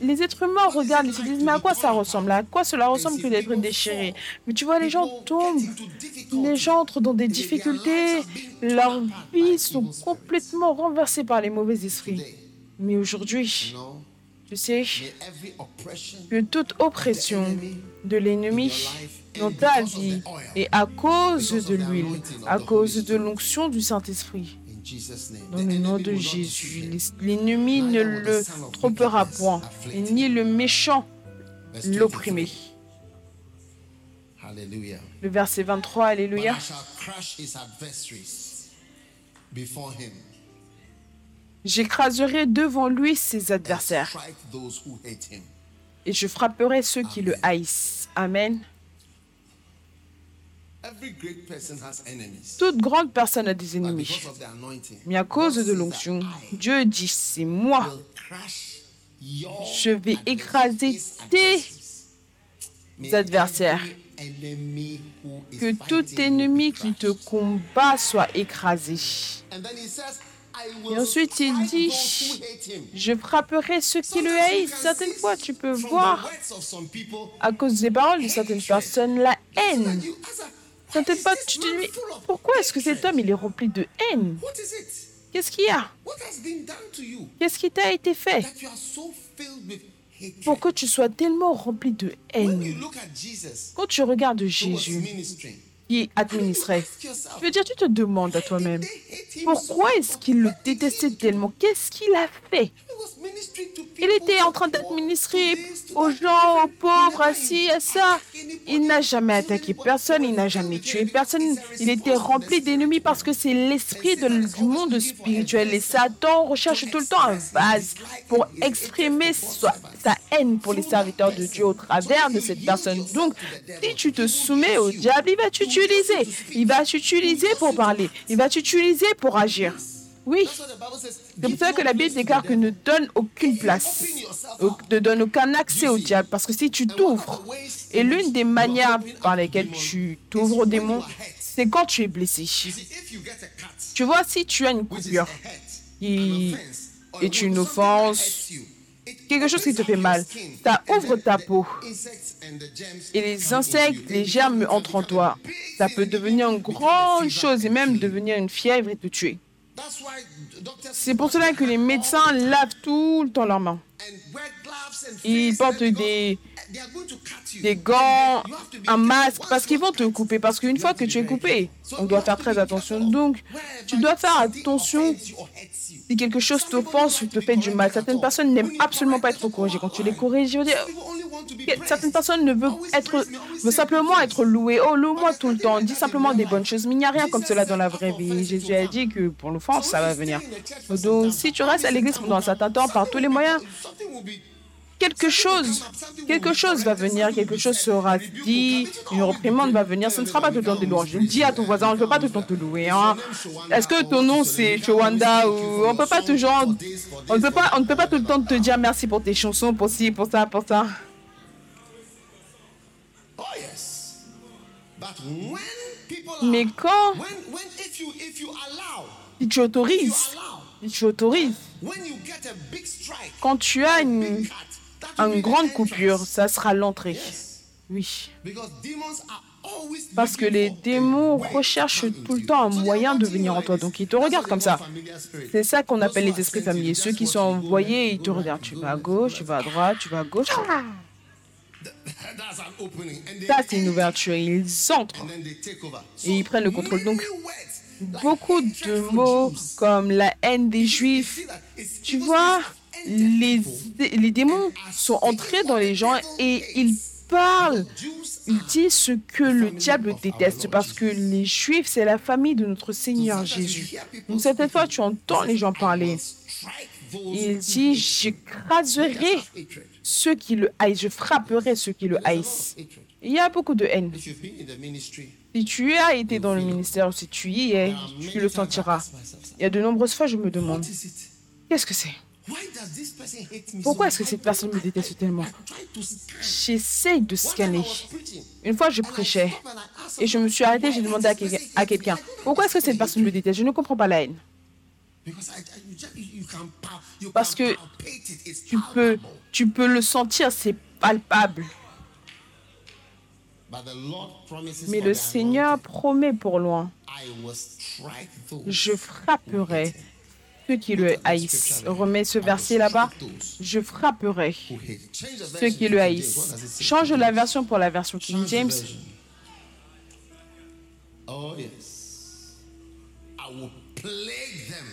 Les êtres humains regardent et se disent, mais à quoi ça ressemble? À quoi cela ressemble que d'être déchiré? Mais tu vois, les gens tombent, les gens entrent dans des difficultés, leurs vies sont complètement renversées par les mauvais esprits. Mais aujourd'hui, tu sais que toute oppression de l'ennemi dans ta vie est à cause de l'huile, à cause de l'onction du Saint-Esprit. Dans le nom de Jésus, l'ennemi ne le trompera point, ni le méchant l'opprimé. Le verset 23, Alléluia. J'écraserai devant lui ses adversaires et je frapperai ceux qui le haïssent. Amen. Toute grande personne a des ennemis. Mais à cause de l'onction, Dieu dit, c'est moi je vais écraser tes adversaires. Que tout ennemi qui te combat soit écrasé. Et ensuite, il dit, je frapperai ceux qui le haïssent. Certaines fois, tu peux voir, à cause des paroles de certaines personnes, la haine. Fois, tu te dis, pourquoi est-ce que cet homme, il est rempli de haine Qu'est-ce qu'il y a Qu'est-ce qui t'a été fait pour que tu sois tellement rempli de haine. Quand tu regardes Jésus, qui administrait. Je veux dire, tu te demandes à toi-même, pourquoi est-ce qu'il le détestait tellement? Qu'est-ce qu'il a fait? Il était en train d'administrer aux gens, aux pauvres, assis à ça. Il n'a jamais attaqué personne, il n'a jamais tué personne. Il était rempli d'ennemis parce que c'est l'esprit du monde spirituel. Et Satan recherche tout le temps un vase pour exprimer sa, haine pour les serviteurs de Dieu au travers de cette personne. Donc, si tu te soumets au diable, il va Il va t'utiliser pour parler. Il va t'utiliser pour agir. Oui. C'est pour ça que la Bible déclare que ne donne aucune place, ne donne aucun accès au diable. Parce que si tu t'ouvres, et l'une des manières par lesquelles tu t'ouvres au démon, c'est quand tu es blessé. Tu vois, si tu as une coupure qui est une offense, quelque chose qui te fait mal, ça ouvre ta peau. Et les insectes, les germes entrent en toi. Ça peut devenir une grande chose et même devenir une fièvre et te tuer. C'est pour cela que les médecins lavent tout le temps leurs mains. Ils portent des, des gants, un masque, parce qu'ils vont te couper. Parce qu'une fois que tu es coupé, on doit faire très attention. Donc, tu dois faire attention si quelque chose t'offense ou te fait du mal. Certaines personnes n'aiment absolument pas être corrigées. Quand tu les corriges, je certaines personnes ne veulent, être, veulent simplement être louées. Oh, loue-moi tout le temps. Dis simplement des bonnes choses. Mais il n'y a rien comme cela dans la vraie vie. Jésus a dit que pour l'offense, ça va venir. Donc, si tu restes à l'église pendant un certain temps, par tous les moyens, quelque chose, quelque chose va venir, quelque chose sera dit, une reprimande va venir, ce ne sera pas tout le temps des louanges. Dis à ton voisin, on ne peut pas tout le temps te louer. Hein. Est-ce que ton nom c'est Chowanda ou on peut pas toujours, on ne peut pas, on ne peut pas tout le temps te dire merci pour tes chansons, pour ci, pour ça, pour ça. Mais quand, tu autorises, tu autorises, quand tu as une, une grande coupure, ça sera l'entrée. Oui. Parce que les démons recherchent tout le temps un moyen de venir en toi. Donc ils te regardent comme ça. C'est ça qu'on appelle les esprits familiers. Ceux qui sont envoyés, ils te regardent. Tu vas à gauche, tu vas à droite, tu vas à gauche. Ça, c'est une ouverture. Ils entrent et ils prennent le contrôle. Donc, beaucoup de mots comme la haine des Juifs, tu vois, les, démons sont entrés dans les gens et ils parlent, ils disent ce que le diable déteste parce que les Juifs, c'est la famille de notre Seigneur Jésus. Donc, cette fois, tu entends les gens parler. Il dit, j'écraserai ceux qui le haïssent, je frapperai ceux qui le haïssent. Il y a beaucoup de haine. Si tu as été dans le ministère si tu y es, tu le sentiras. Il y a de nombreuses fois, je me demande, qu'est-ce que c'est? Pourquoi est-ce que cette personne me déteste tellement? J'essaie de scanner. Une fois, je prêchais. et je me suis arrêté, j'ai demandé à quelqu'un, pourquoi est-ce que cette personne me déteste? Je ne comprends pas la haine. Parce que tu peux, tu peux le sentir, c'est palpable. Mais le Seigneur promet pour loin, je frapperai ceux qui le haïssent. Remets ce verset là-bas. Je frapperai ceux qui le haïssent. Change la version pour la version King James. Oh yes. I will plague them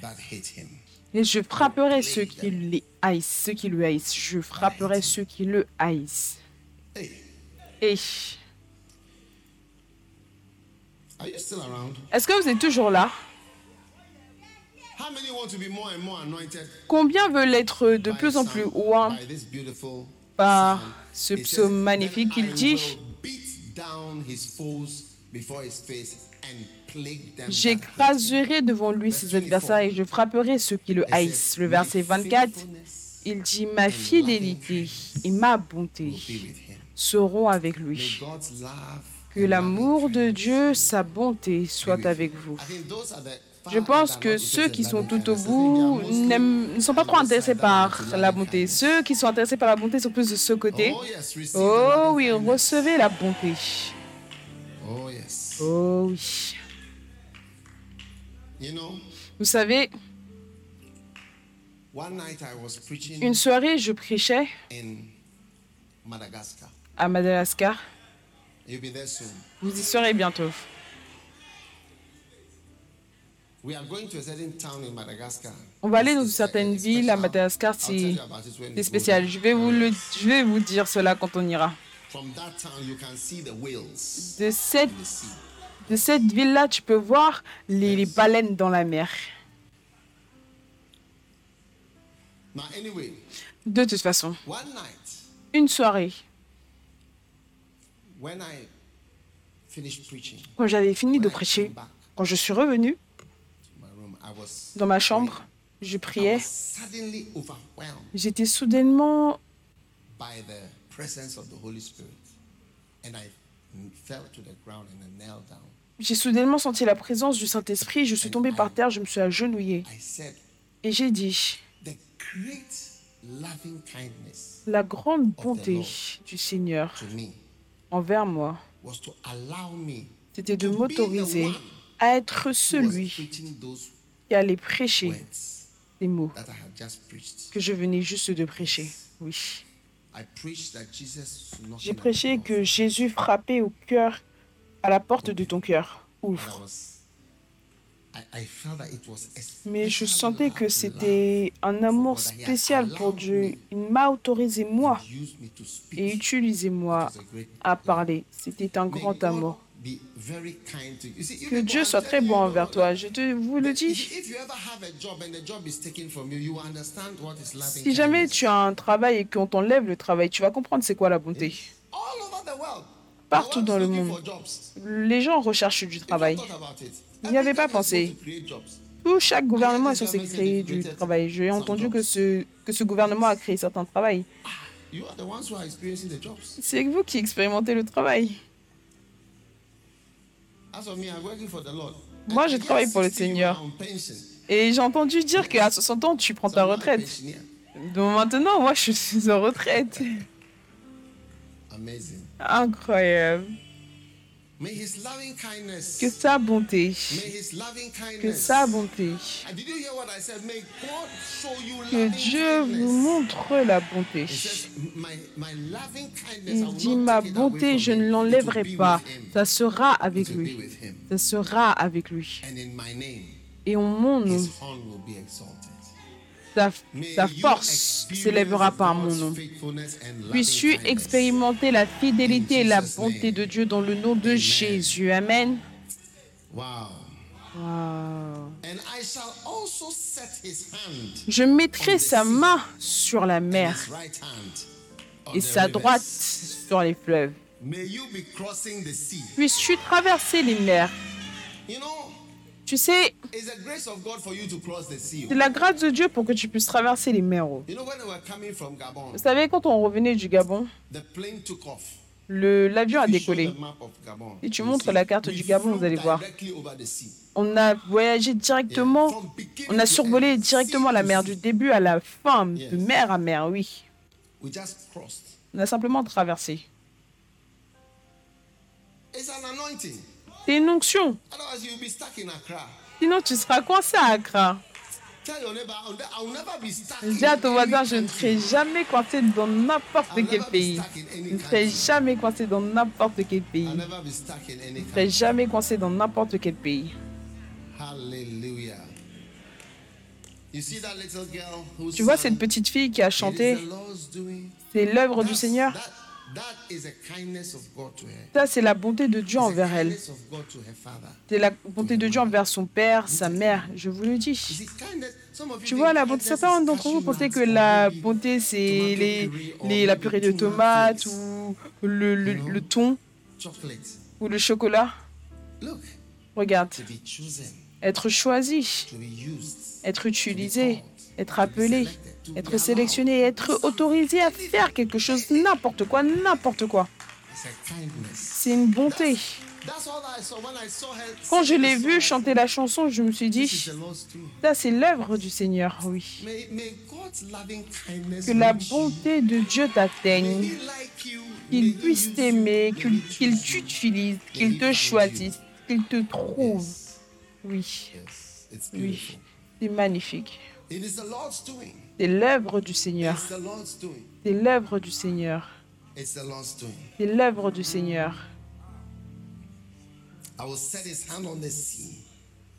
that hate him. Et je frapperai ceux qui le haïssent, ceux qui le haïssent. Je frapperai ceux qui le haïssent. Est-ce que vous êtes toujours là? Combien veulent être de plus en plus oint par ce psaume magnifique Il dit J'écraserai devant lui ses adversaires et je frapperai ceux qui le haïssent. Le verset 24, il dit, ma fidélité et ma bonté seront avec lui. Que l'amour de Dieu, sa bonté soit avec vous. Je pense que ceux qui sont tout au bout ne sont pas trop intéressés par la bonté. Ceux qui sont intéressés par la bonté sont plus de ce côté. Oh oui, recevez la bonté. Oh oui. Vous savez, une soirée, je prêchais à Madagascar. Vous y serez bientôt. On va aller dans certaines villes à Madagascar, c'est spécial. Je vais, vous le, je vais vous dire cela quand on ira. De cette, de cette ville-là, tu peux voir les, les baleines dans la mer. De toute façon, une soirée, quand j'avais fini de prêcher, quand je suis revenu dans ma chambre, je priais. J'étais soudainement j'ai soudainement senti la présence du Saint-Esprit, je suis tombé par terre, je me suis agenouillé. Et j'ai dit, la grande bonté du Seigneur envers moi, c'était de m'autoriser à être celui qui allait prêcher les mots que je venais juste de prêcher. Oui. J'ai prêché que Jésus frappait au cœur, à la porte de ton cœur. Ouvre. Mais je sentais que c'était un amour spécial pour Dieu. Il m'a autorisé, moi, et utilisé, moi, à parler. C'était un grand amour. Que Dieu soit très bon envers toi. Je te vous le dis. Si jamais tu as un travail et qu'on t'enlève le travail, tu vas comprendre c'est quoi la bonté. Partout dans le monde, les gens recherchent du travail. Il n'y avait pas pensé. Tout chaque gouvernement est censé créer du travail. J'ai entendu que ce, que ce gouvernement a créé certains travail. C'est vous qui expérimentez le travail. Moi, je travaille pour le Seigneur. Et j'ai entendu dire qu'à 60 ans, tu prends ta retraite. Donc maintenant, moi, je suis en retraite. Incroyable. Que sa bonté, que sa bonté, que Dieu vous montre la bonté. Il dit, ma bonté, je ne l'enlèverai pas. Ça sera avec lui. Ça sera avec lui. Et en mon nom, sa, force s'élèvera par mon nom. Puisses-tu expérimenter la fidélité et la bonté de Dieu dans le nom de Jésus. Amen. Je mettrai sa main sur la mer et sa droite sur les fleuves. Puisses-tu traverser les mers tu sais, c'est la grâce de Dieu pour que tu puisses traverser les mers. Vous savez, quand on revenait du Gabon, l'avion a décollé. Si tu montres la carte du Gabon, vous allez voir. On a voyagé directement, on a survolé directement la mer du début à la fin, de mer à mer, oui. On a simplement traversé. C'est une onction. Sinon, tu seras coincé à Accra. Dis à ton voisin, je ne serai jamais coincé dans n'importe quel pays. Je ne serai jamais coincé dans n'importe quel pays. Je ne serai jamais coincé dans n'importe quel pays. Tu vois cette petite fille qui a chanté? C'est l'œuvre du Seigneur. Ça, c'est la bonté de Dieu envers elle. C'est la bonté de Dieu envers son père, sa mère, je vous le dis. Tu vois, la bonté, certains d'entre vous pensaient que la bonté, c'est les, les, la purée de tomates ou le, le, le thon ou le chocolat. Regarde, être choisi, être utilisé, être appelé, être sélectionné, être autorisé à faire quelque chose, n'importe quoi, n'importe quoi. C'est une bonté. Quand je l'ai vu chanter la chanson, je me suis dit, ça c'est l'œuvre du Seigneur, oui. Que la bonté de Dieu t'atteigne, qu'il puisse t'aimer, qu'il t'utilise, qu'il te choisisse, qu'il te trouve. Oui, oui, c'est magnifique. C'est l'œuvre du Seigneur. C'est l'œuvre du Seigneur. C'est l'œuvre du Seigneur.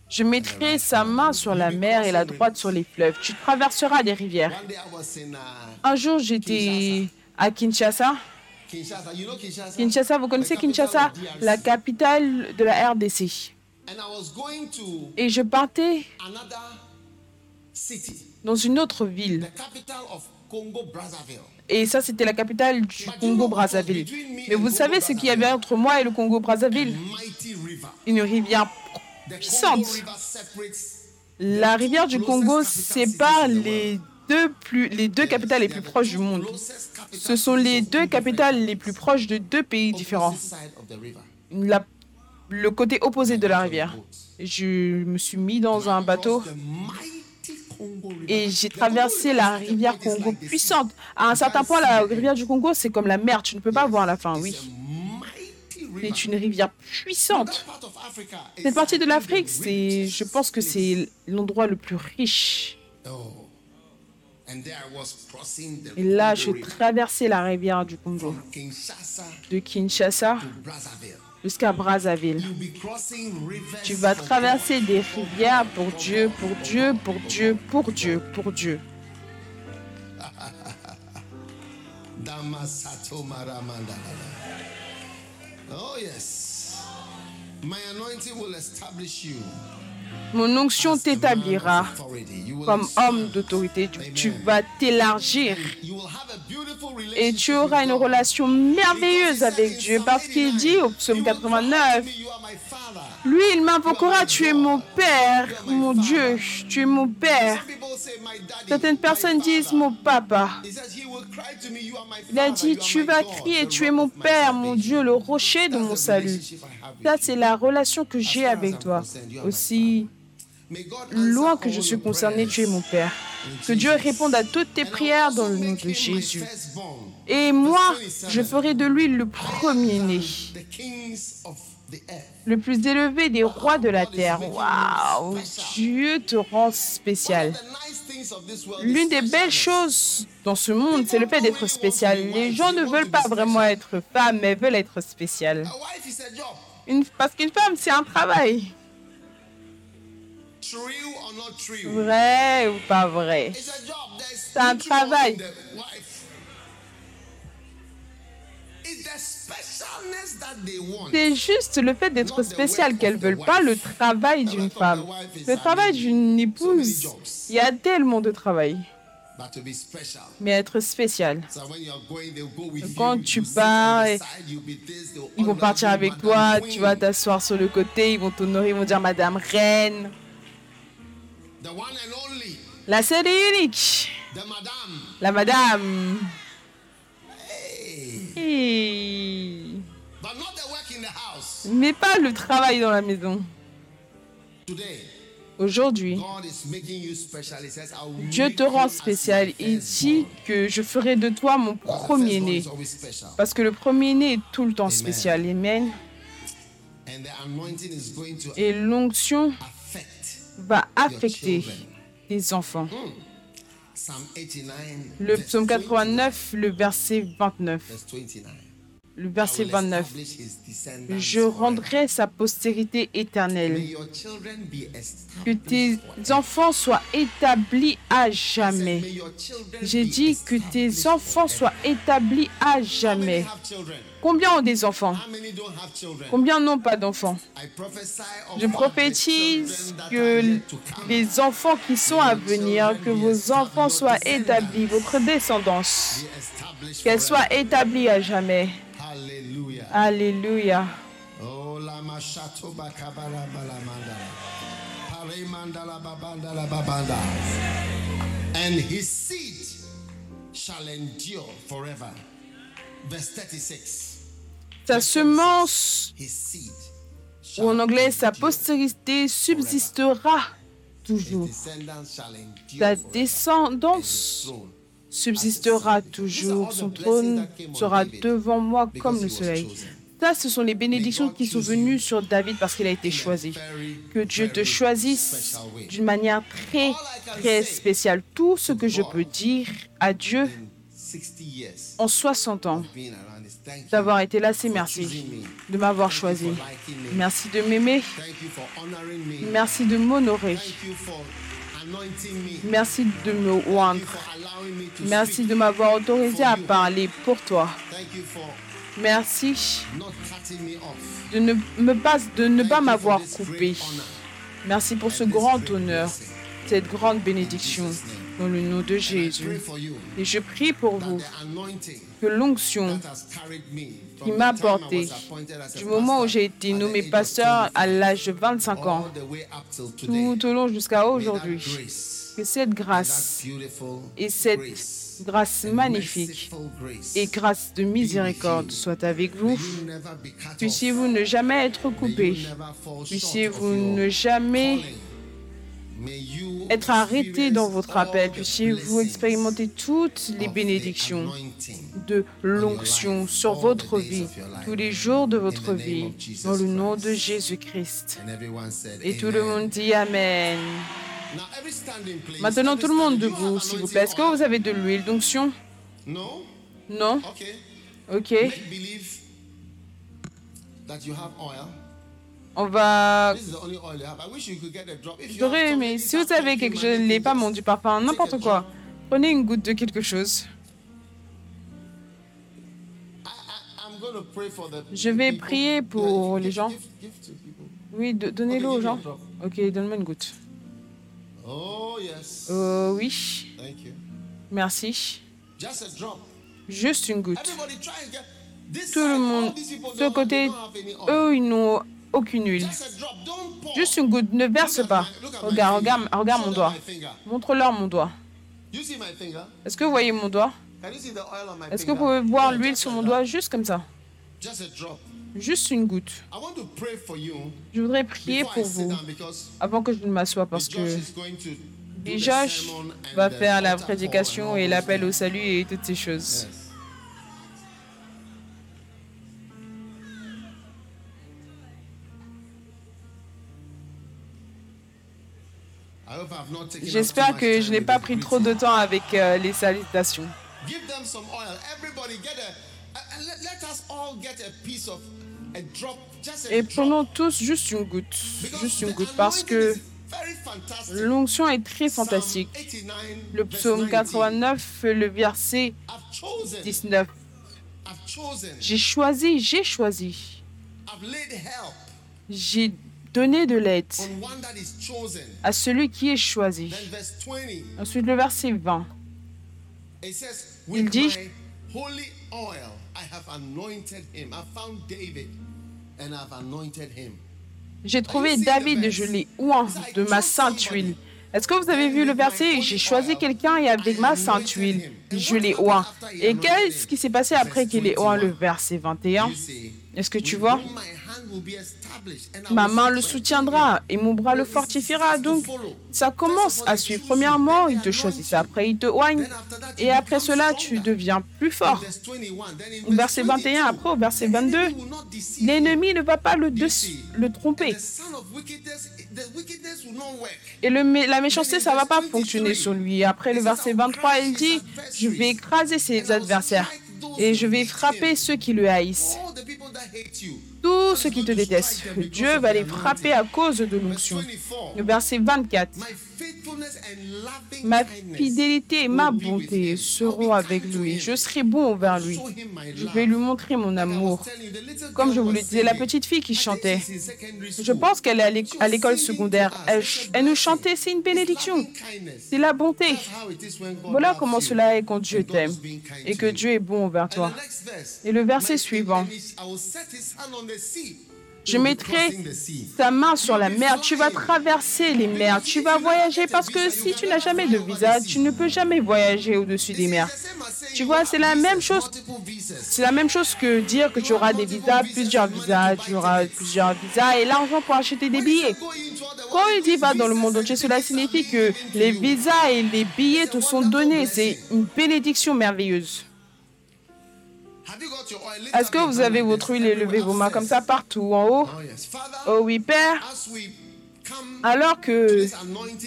Je mettrai sa main sur la mer et la droite sur les fleuves. Tu traverseras des rivières. Un jour, j'étais à Kinshasa. Kinshasa, vous connaissez Kinshasa, la capitale de la RDC. Et je partais dans une autre ville. Et ça, c'était la capitale du Congo-Brazzaville. Mais vous savez ce qu'il y avait entre moi et le Congo-Brazzaville Une rivière puissante. La rivière du Congo sépare les deux, plus, les deux capitales les plus proches du monde. Ce sont les deux capitales les plus proches de deux pays différents. le côté opposé de la rivière. Je me suis mis dans un bateau et j'ai traversé la rivière Congo puissante. À un certain point, la rivière du Congo, c'est comme la mer, tu ne peux pas voir la fin, oui. C'est une rivière puissante. Cette partie de l'Afrique, je pense que c'est l'endroit le plus riche. Et là, je traversais la rivière du Congo, de Kinshasa jusqu'à Brazzaville. Tu vas traverser des rivières pour Dieu, pour Dieu, pour Dieu, pour Dieu, pour Dieu. Oh yes. My anointing will establish you. Mon onction t'établira comme homme d'autorité. Tu vas t'élargir et tu auras une relation merveilleuse avec Dieu parce qu'il dit au psaume 89, lui, il m'invoquera, tu es mon Père, mon Dieu, tu es mon Père. Certaines personnes disent mon papa. Il a dit, tu vas crier, tu es mon Père, mon Dieu, le rocher de mon salut. Ça, c'est la relation que j'ai avec toi. Aussi, Loin que je suis concerné, tu es mon Père. Que Dieu réponde à toutes tes prières dans le nom de Jésus. Et moi, je ferai de lui le premier-né, le plus élevé des rois de la terre. Waouh, Dieu te rend spécial. L'une des belles choses dans ce monde, c'est le fait d'être spécial. Les gens ne veulent pas vraiment être femmes, mais veulent être spéciales. parce qu'une femme, c'est un travail. Vrai ou pas vrai? C'est un travail. C'est juste le fait d'être spécial qu'elles veulent pas le travail d'une femme. Le travail d'une épouse, il y a tellement de travail. Mais être spécial. Quand tu pars, ils vont partir avec toi, tu vas t'asseoir sur le côté, ils vont t'honorer, ils vont dire Madame Reine. La seule et unique. La madame. Mais pas le travail dans la maison. Aujourd'hui, Dieu te rend spécial. Il dit que je ferai de toi mon premier-né. Parce que le premier-né est tout le temps spécial. Amen. Et l'onction va affecter les enfants. Le psaume 89, le verset 29. Le verset 29. Je rendrai sa postérité éternelle. Que tes enfants soient établis à jamais. J'ai dit que tes enfants soient établis à jamais. Combien ont des enfants? Combien n'ont pas d'enfants? Je prophétise que les enfants qui sont à venir, que vos enfants soient établis, votre descendance, qu'elle soit établie à jamais. Alléluia. And his seed shall endure forever. Verse 36. Sa semence, ou en anglais, sa postérité subsistera toujours. Sa descendance subsistera toujours. Son trône sera devant moi comme le soleil. Ça, ce sont les bénédictions qui sont venues sur David parce qu'il a été choisi. Que Dieu te choisisse d'une manière très, très spéciale. Tout ce que je peux dire à Dieu en 60 ans, d'avoir été là, c'est merci. De m'avoir choisi. Merci de m'aimer. Merci de m'honorer. Merci de me oindre. Merci de m'avoir autorisé à parler pour toi. Merci de ne, me pas, de ne pas m'avoir coupé. Merci pour ce grand honneur, cette grande bénédiction dans le nom de Jésus. Et je prie pour vous que l'onction qui m'a porté du moment où j'ai été nommé pasteur à l'âge de 25 ans, tout au long jusqu'à aujourd'hui, que cette grâce et cette grâce magnifique et grâce de miséricorde soit avec vous. Puissiez-vous ne jamais être coupé. Puissiez-vous ne jamais être arrêté dans votre appel. Puissiez-vous expérimenter toutes les bénédictions de l'onction sur votre vie, tous les jours de votre vie, dans le nom de Jésus-Christ. Et tout le monde dit Amen. Maintenant, tout le monde debout, s'il vous plaît. Est-ce que vous avez de l'huile d'onction? Non? Ok. On va... J'aurais mais si vous savez quelque chose, n'est pas mon du parfum, n'importe quoi, prenez une goutte de quelque chose. Je vais prier pour les gens. Oui, donnez-le aux gens. Ok, donne-moi une goutte. Oh, oh oui. Merci. Juste une goutte. Tout le monde, de ce côté, eux, ils n'ont aucune huile. Juste une goutte, ne verse pas. Regarde, regarde, regarde mon doigt. Montre-leur mon doigt. Est-ce que vous voyez mon doigt? Est-ce que vous pouvez voir l'huile sur mon doigt juste comme ça? Juste une goutte. Je voudrais prier pour vous avant que je ne m'assoie parce que Josh va faire la prédication et l'appel au salut et toutes ces choses. J'espère que je n'ai pas pris trop de temps avec euh, les salutations. Et prenons tous juste une goutte, juste une goutte, parce que l'onction est très fantastique. Le psaume 89, le verset 19. J'ai choisi, j'ai choisi. J'ai donné de l'aide à celui qui est choisi. Ensuite, le verset 20. Il dit, j'ai trouvé David et je l'ai oint de ma sainte huile. Est-ce que vous avez vu le verset J'ai choisi quelqu'un et avec ma sainte huile, je l'ai oint. Et qu'est-ce qui s'est passé après qu'il ait oint le verset 21 Est-ce que tu vois? Ma main le soutiendra et mon bras le fortifiera. Donc, ça commence à suivre. Premièrement, il te choisit. Après, il te oigne. Et après cela, tu deviens plus fort. Au verset 21, après, au verset 22, l'ennemi ne va pas le, tromper. Et la méchanceté, ça ne va pas fonctionner sur lui. Après le verset 23, il dit, je vais écraser ses adversaires et je vais frapper ceux qui le haïssent tous ceux qui te détestent. Dieu va les frapper à cause de l'onction. Le verset 24. Ma fidélité et ma bonté seront avec lui. Je serai bon envers lui. Je vais lui montrer mon amour. Comme je vous le disais, la petite fille qui chantait. Je pense qu'elle est à l'école secondaire. Elle, elle nous chantait, c'est une bénédiction. C'est la bonté. Voilà comment cela est quand Dieu t'aime et que Dieu est bon envers toi. Et le verset suivant. Je mettrai ta main sur la mer. Tu vas traverser les mers. Tu vas voyager parce que si tu n'as jamais de visa, tu ne peux jamais voyager au-dessus des mers. Tu vois, c'est la même chose. C'est la même chose que dire que tu auras des visas, plusieurs visas, tu auras plusieurs visas et l'argent pour acheter des billets. Quand il dit va dans le monde entier, cela signifie que les visas et les billets te sont donnés. C'est une bénédiction merveilleuse. Est-ce que vous avez votre huile et levez vos mains comme ça partout en haut? Oh oui, Père. Alors que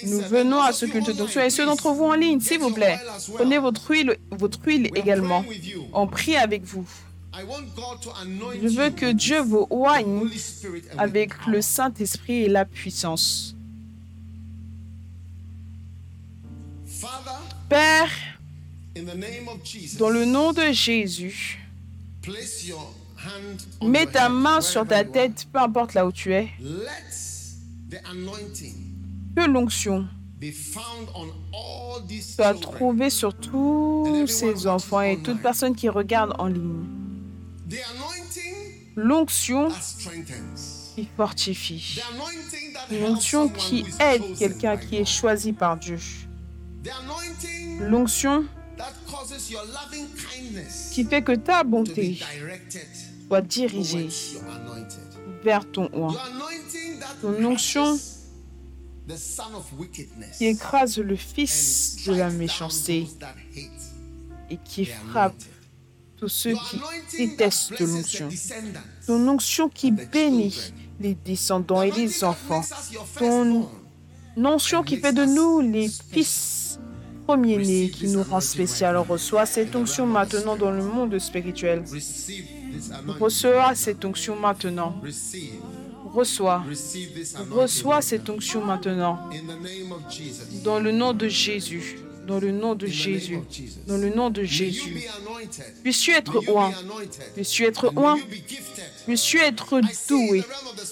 nous venons à ce culte d'onction, et ceux d'entre vous en ligne, s'il vous plaît, prenez votre huile, votre huile également. On prie avec vous. Je veux que Dieu vous oigne avec le Saint-Esprit et la puissance. Père, dans le nom de Jésus, Mets ta main sur ta tête, peu importe là où tu es. Que l'onction soit trouvée sur tous ces enfants et toute personne qui regarde en ligne. L'onction qui fortifie. L'onction qui aide quelqu'un qui est choisi par Dieu. L'onction qui fait que ta bonté soit dirigée vers ton oint. Ton onction qui écrase le fils de la méchanceté et qui frappe tous ceux qui détestent l'onction. Ton onction qui bénit les descendants et les enfants. Ton onction qui fait de nous les fils premier-né qui nous rend spécial. Reçoit cette onction maintenant dans le monde spirituel. Reçois cette onction maintenant. Reçois. Reçois cette onction maintenant. Dans le nom de Jésus. Dans le nom de Jésus. Dans le nom de Jésus. Puisses-tu être oint. Puisses-tu être oint. Puisses-tu être doué.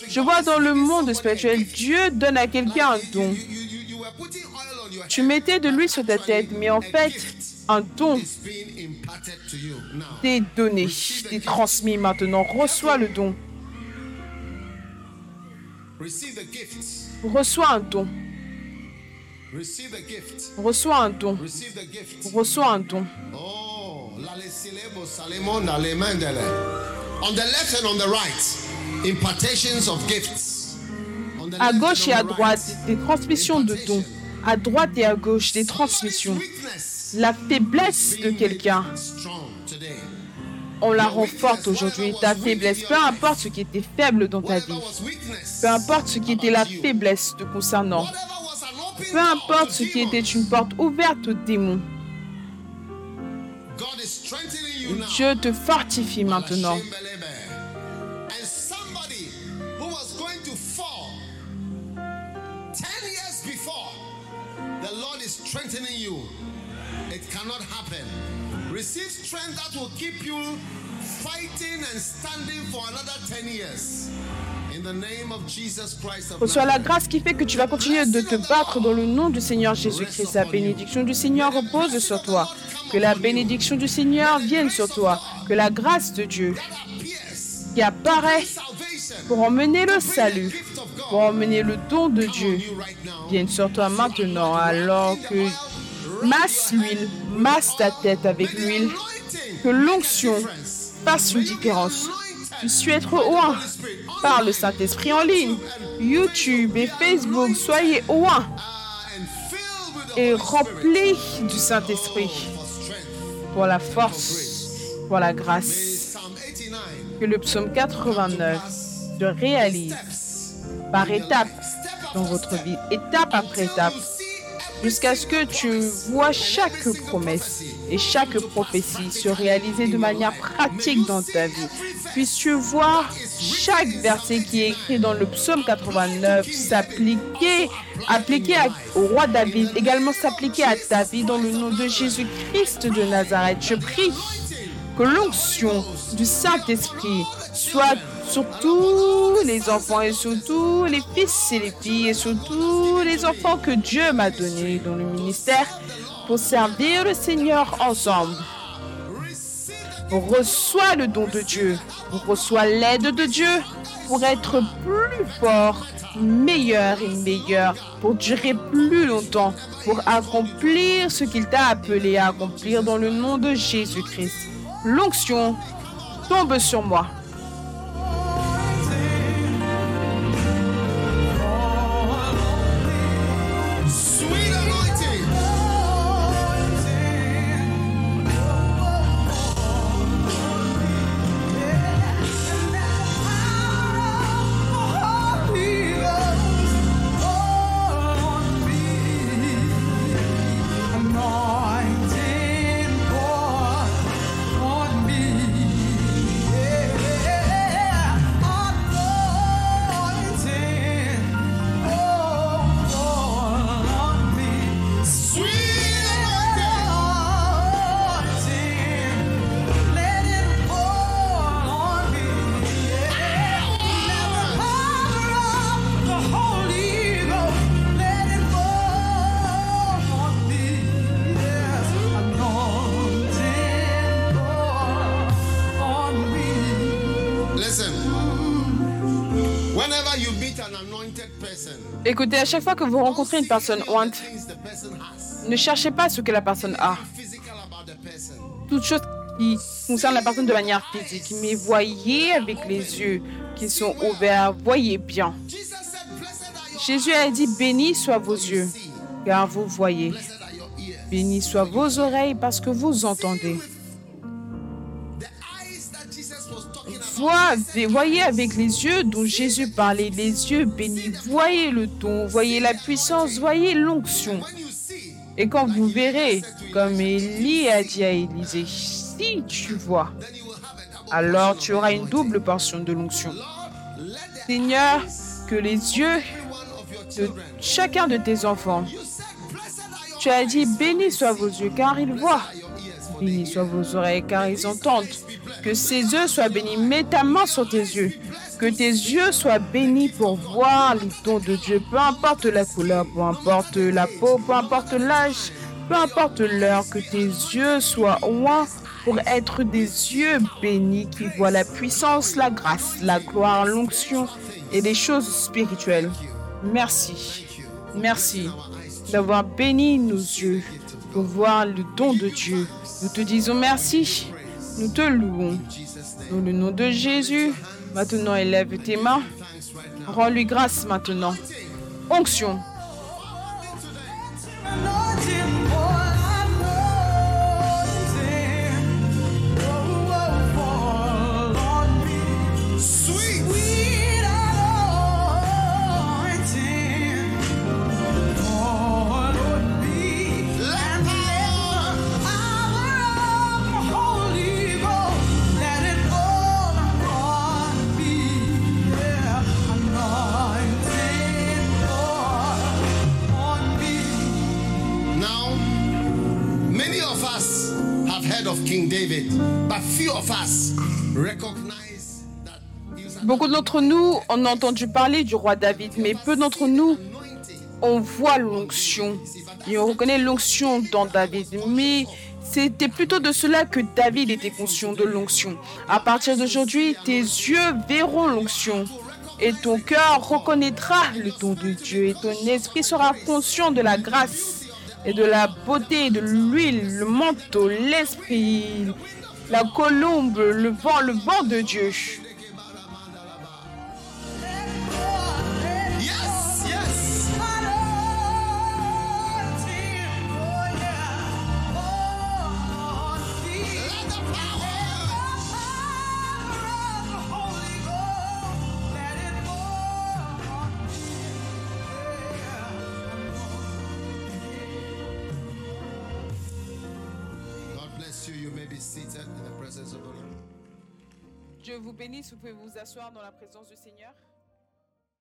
Je vois dans le monde spirituel, Dieu donne à quelqu'un un don. Tu mettais de l'huile sur ta tête, mais en fait, un don t'est donné, t'est transmis maintenant. Reçois le don. Reçois un don. Reçois un don. Reçois un don. On the left and on the right, impartations of gifts. À gauche et à droite, des transmissions de dons à droite et à gauche des transmissions. La faiblesse de quelqu'un, on la rend forte aujourd'hui. Ta faiblesse, peu importe ce qui était faible dans ta vie, peu importe ce qui était la faiblesse te concernant, peu importe ce qui était une porte ouverte aux démons, Dieu te fortifie maintenant. Strengthening you. It cannot happen. Receive strength that will keep you fighting and standing for another 10 years. Reçois la grâce qui fait que tu vas continuer de te battre dans le nom du Seigneur Jésus-Christ. La bénédiction du Seigneur repose sur toi. Que la bénédiction du Seigneur vienne sur toi. Que la grâce de Dieu apparaît pour emmener le salut, pour emmener le don de Dieu, vienne sur toi maintenant alors que masse l'huile, masse ta tête avec l'huile, que l'onction fasse une différence. suis être oint par le Saint-Esprit en ligne, YouTube et Facebook, soyez oint et remplis du Saint-Esprit pour la force, pour la grâce. Que le psaume 89 se réalise par étapes dans votre vie, étape après étape, jusqu'à ce que tu vois chaque promesse et chaque prophétie se réaliser de manière pratique dans ta vie. Puisses-tu voir chaque verset qui est écrit dans le psaume 89 s'appliquer appliquer au roi David, également s'appliquer à ta vie dans le nom de Jésus-Christ de Nazareth. Je prie que l'onction du Saint-Esprit soit sur tous les enfants et sur tous les fils et les filles et sur tous les enfants que Dieu m'a donnés dans le ministère pour servir le Seigneur ensemble. On reçoit le don de Dieu, on reçoit l'aide de Dieu, pour être plus fort, meilleur et meilleur, pour durer plus longtemps, pour accomplir ce qu'il t'a appelé à accomplir dans le nom de Jésus-Christ. L'onction tombe sur moi. À chaque fois que vous rencontrez une personne ointe, ne cherchez pas ce que la personne a. Toute chose qui concerne la personne de manière physique, mais voyez avec les yeux qui sont ouverts, voyez bien. Jésus a dit, béni soient vos yeux, car vous voyez. Béni soient vos oreilles parce que vous entendez. Voyez avec les yeux dont Jésus parlait, les yeux bénis, voyez le ton, voyez la puissance, voyez l'onction. Et quand vous verrez, comme Élie a dit à Élisée, si tu vois, alors tu auras une double portion de l'onction. Seigneur, que les yeux de chacun de tes enfants, tu as dit, bénis soient vos yeux car ils voient, bénis soient vos oreilles car ils entendent. Que ses yeux soient bénis. Mets ta main sur tes yeux. Que tes yeux soient bénis pour voir les dons de Dieu. Peu importe la couleur, peu importe la peau, peu importe l'âge, peu importe l'heure. Que tes yeux soient loin pour être des yeux bénis qui voient la puissance, la grâce, la gloire, l'onction et les choses spirituelles. Merci. Merci d'avoir béni nos yeux pour voir le don de Dieu. Nous te disons merci. Nous te louons. Dans le nom de Jésus, maintenant élève tes mains. Rends-lui grâce maintenant. Onction. Beaucoup d'entre nous ont entendu parler du roi David, mais peu d'entre nous on voit l'onction et on reconnaît l'onction dans David. Mais c'était plutôt de cela que David était conscient de l'onction. À partir d'aujourd'hui, tes yeux verront l'onction et ton cœur reconnaîtra le don de Dieu et ton esprit sera conscient de la grâce et de la beauté, de l'huile, le manteau, l'esprit, la colombe, le vent, le vent de Dieu. Dieu vous bénisse, vous pouvez vous asseoir dans la présence du Seigneur.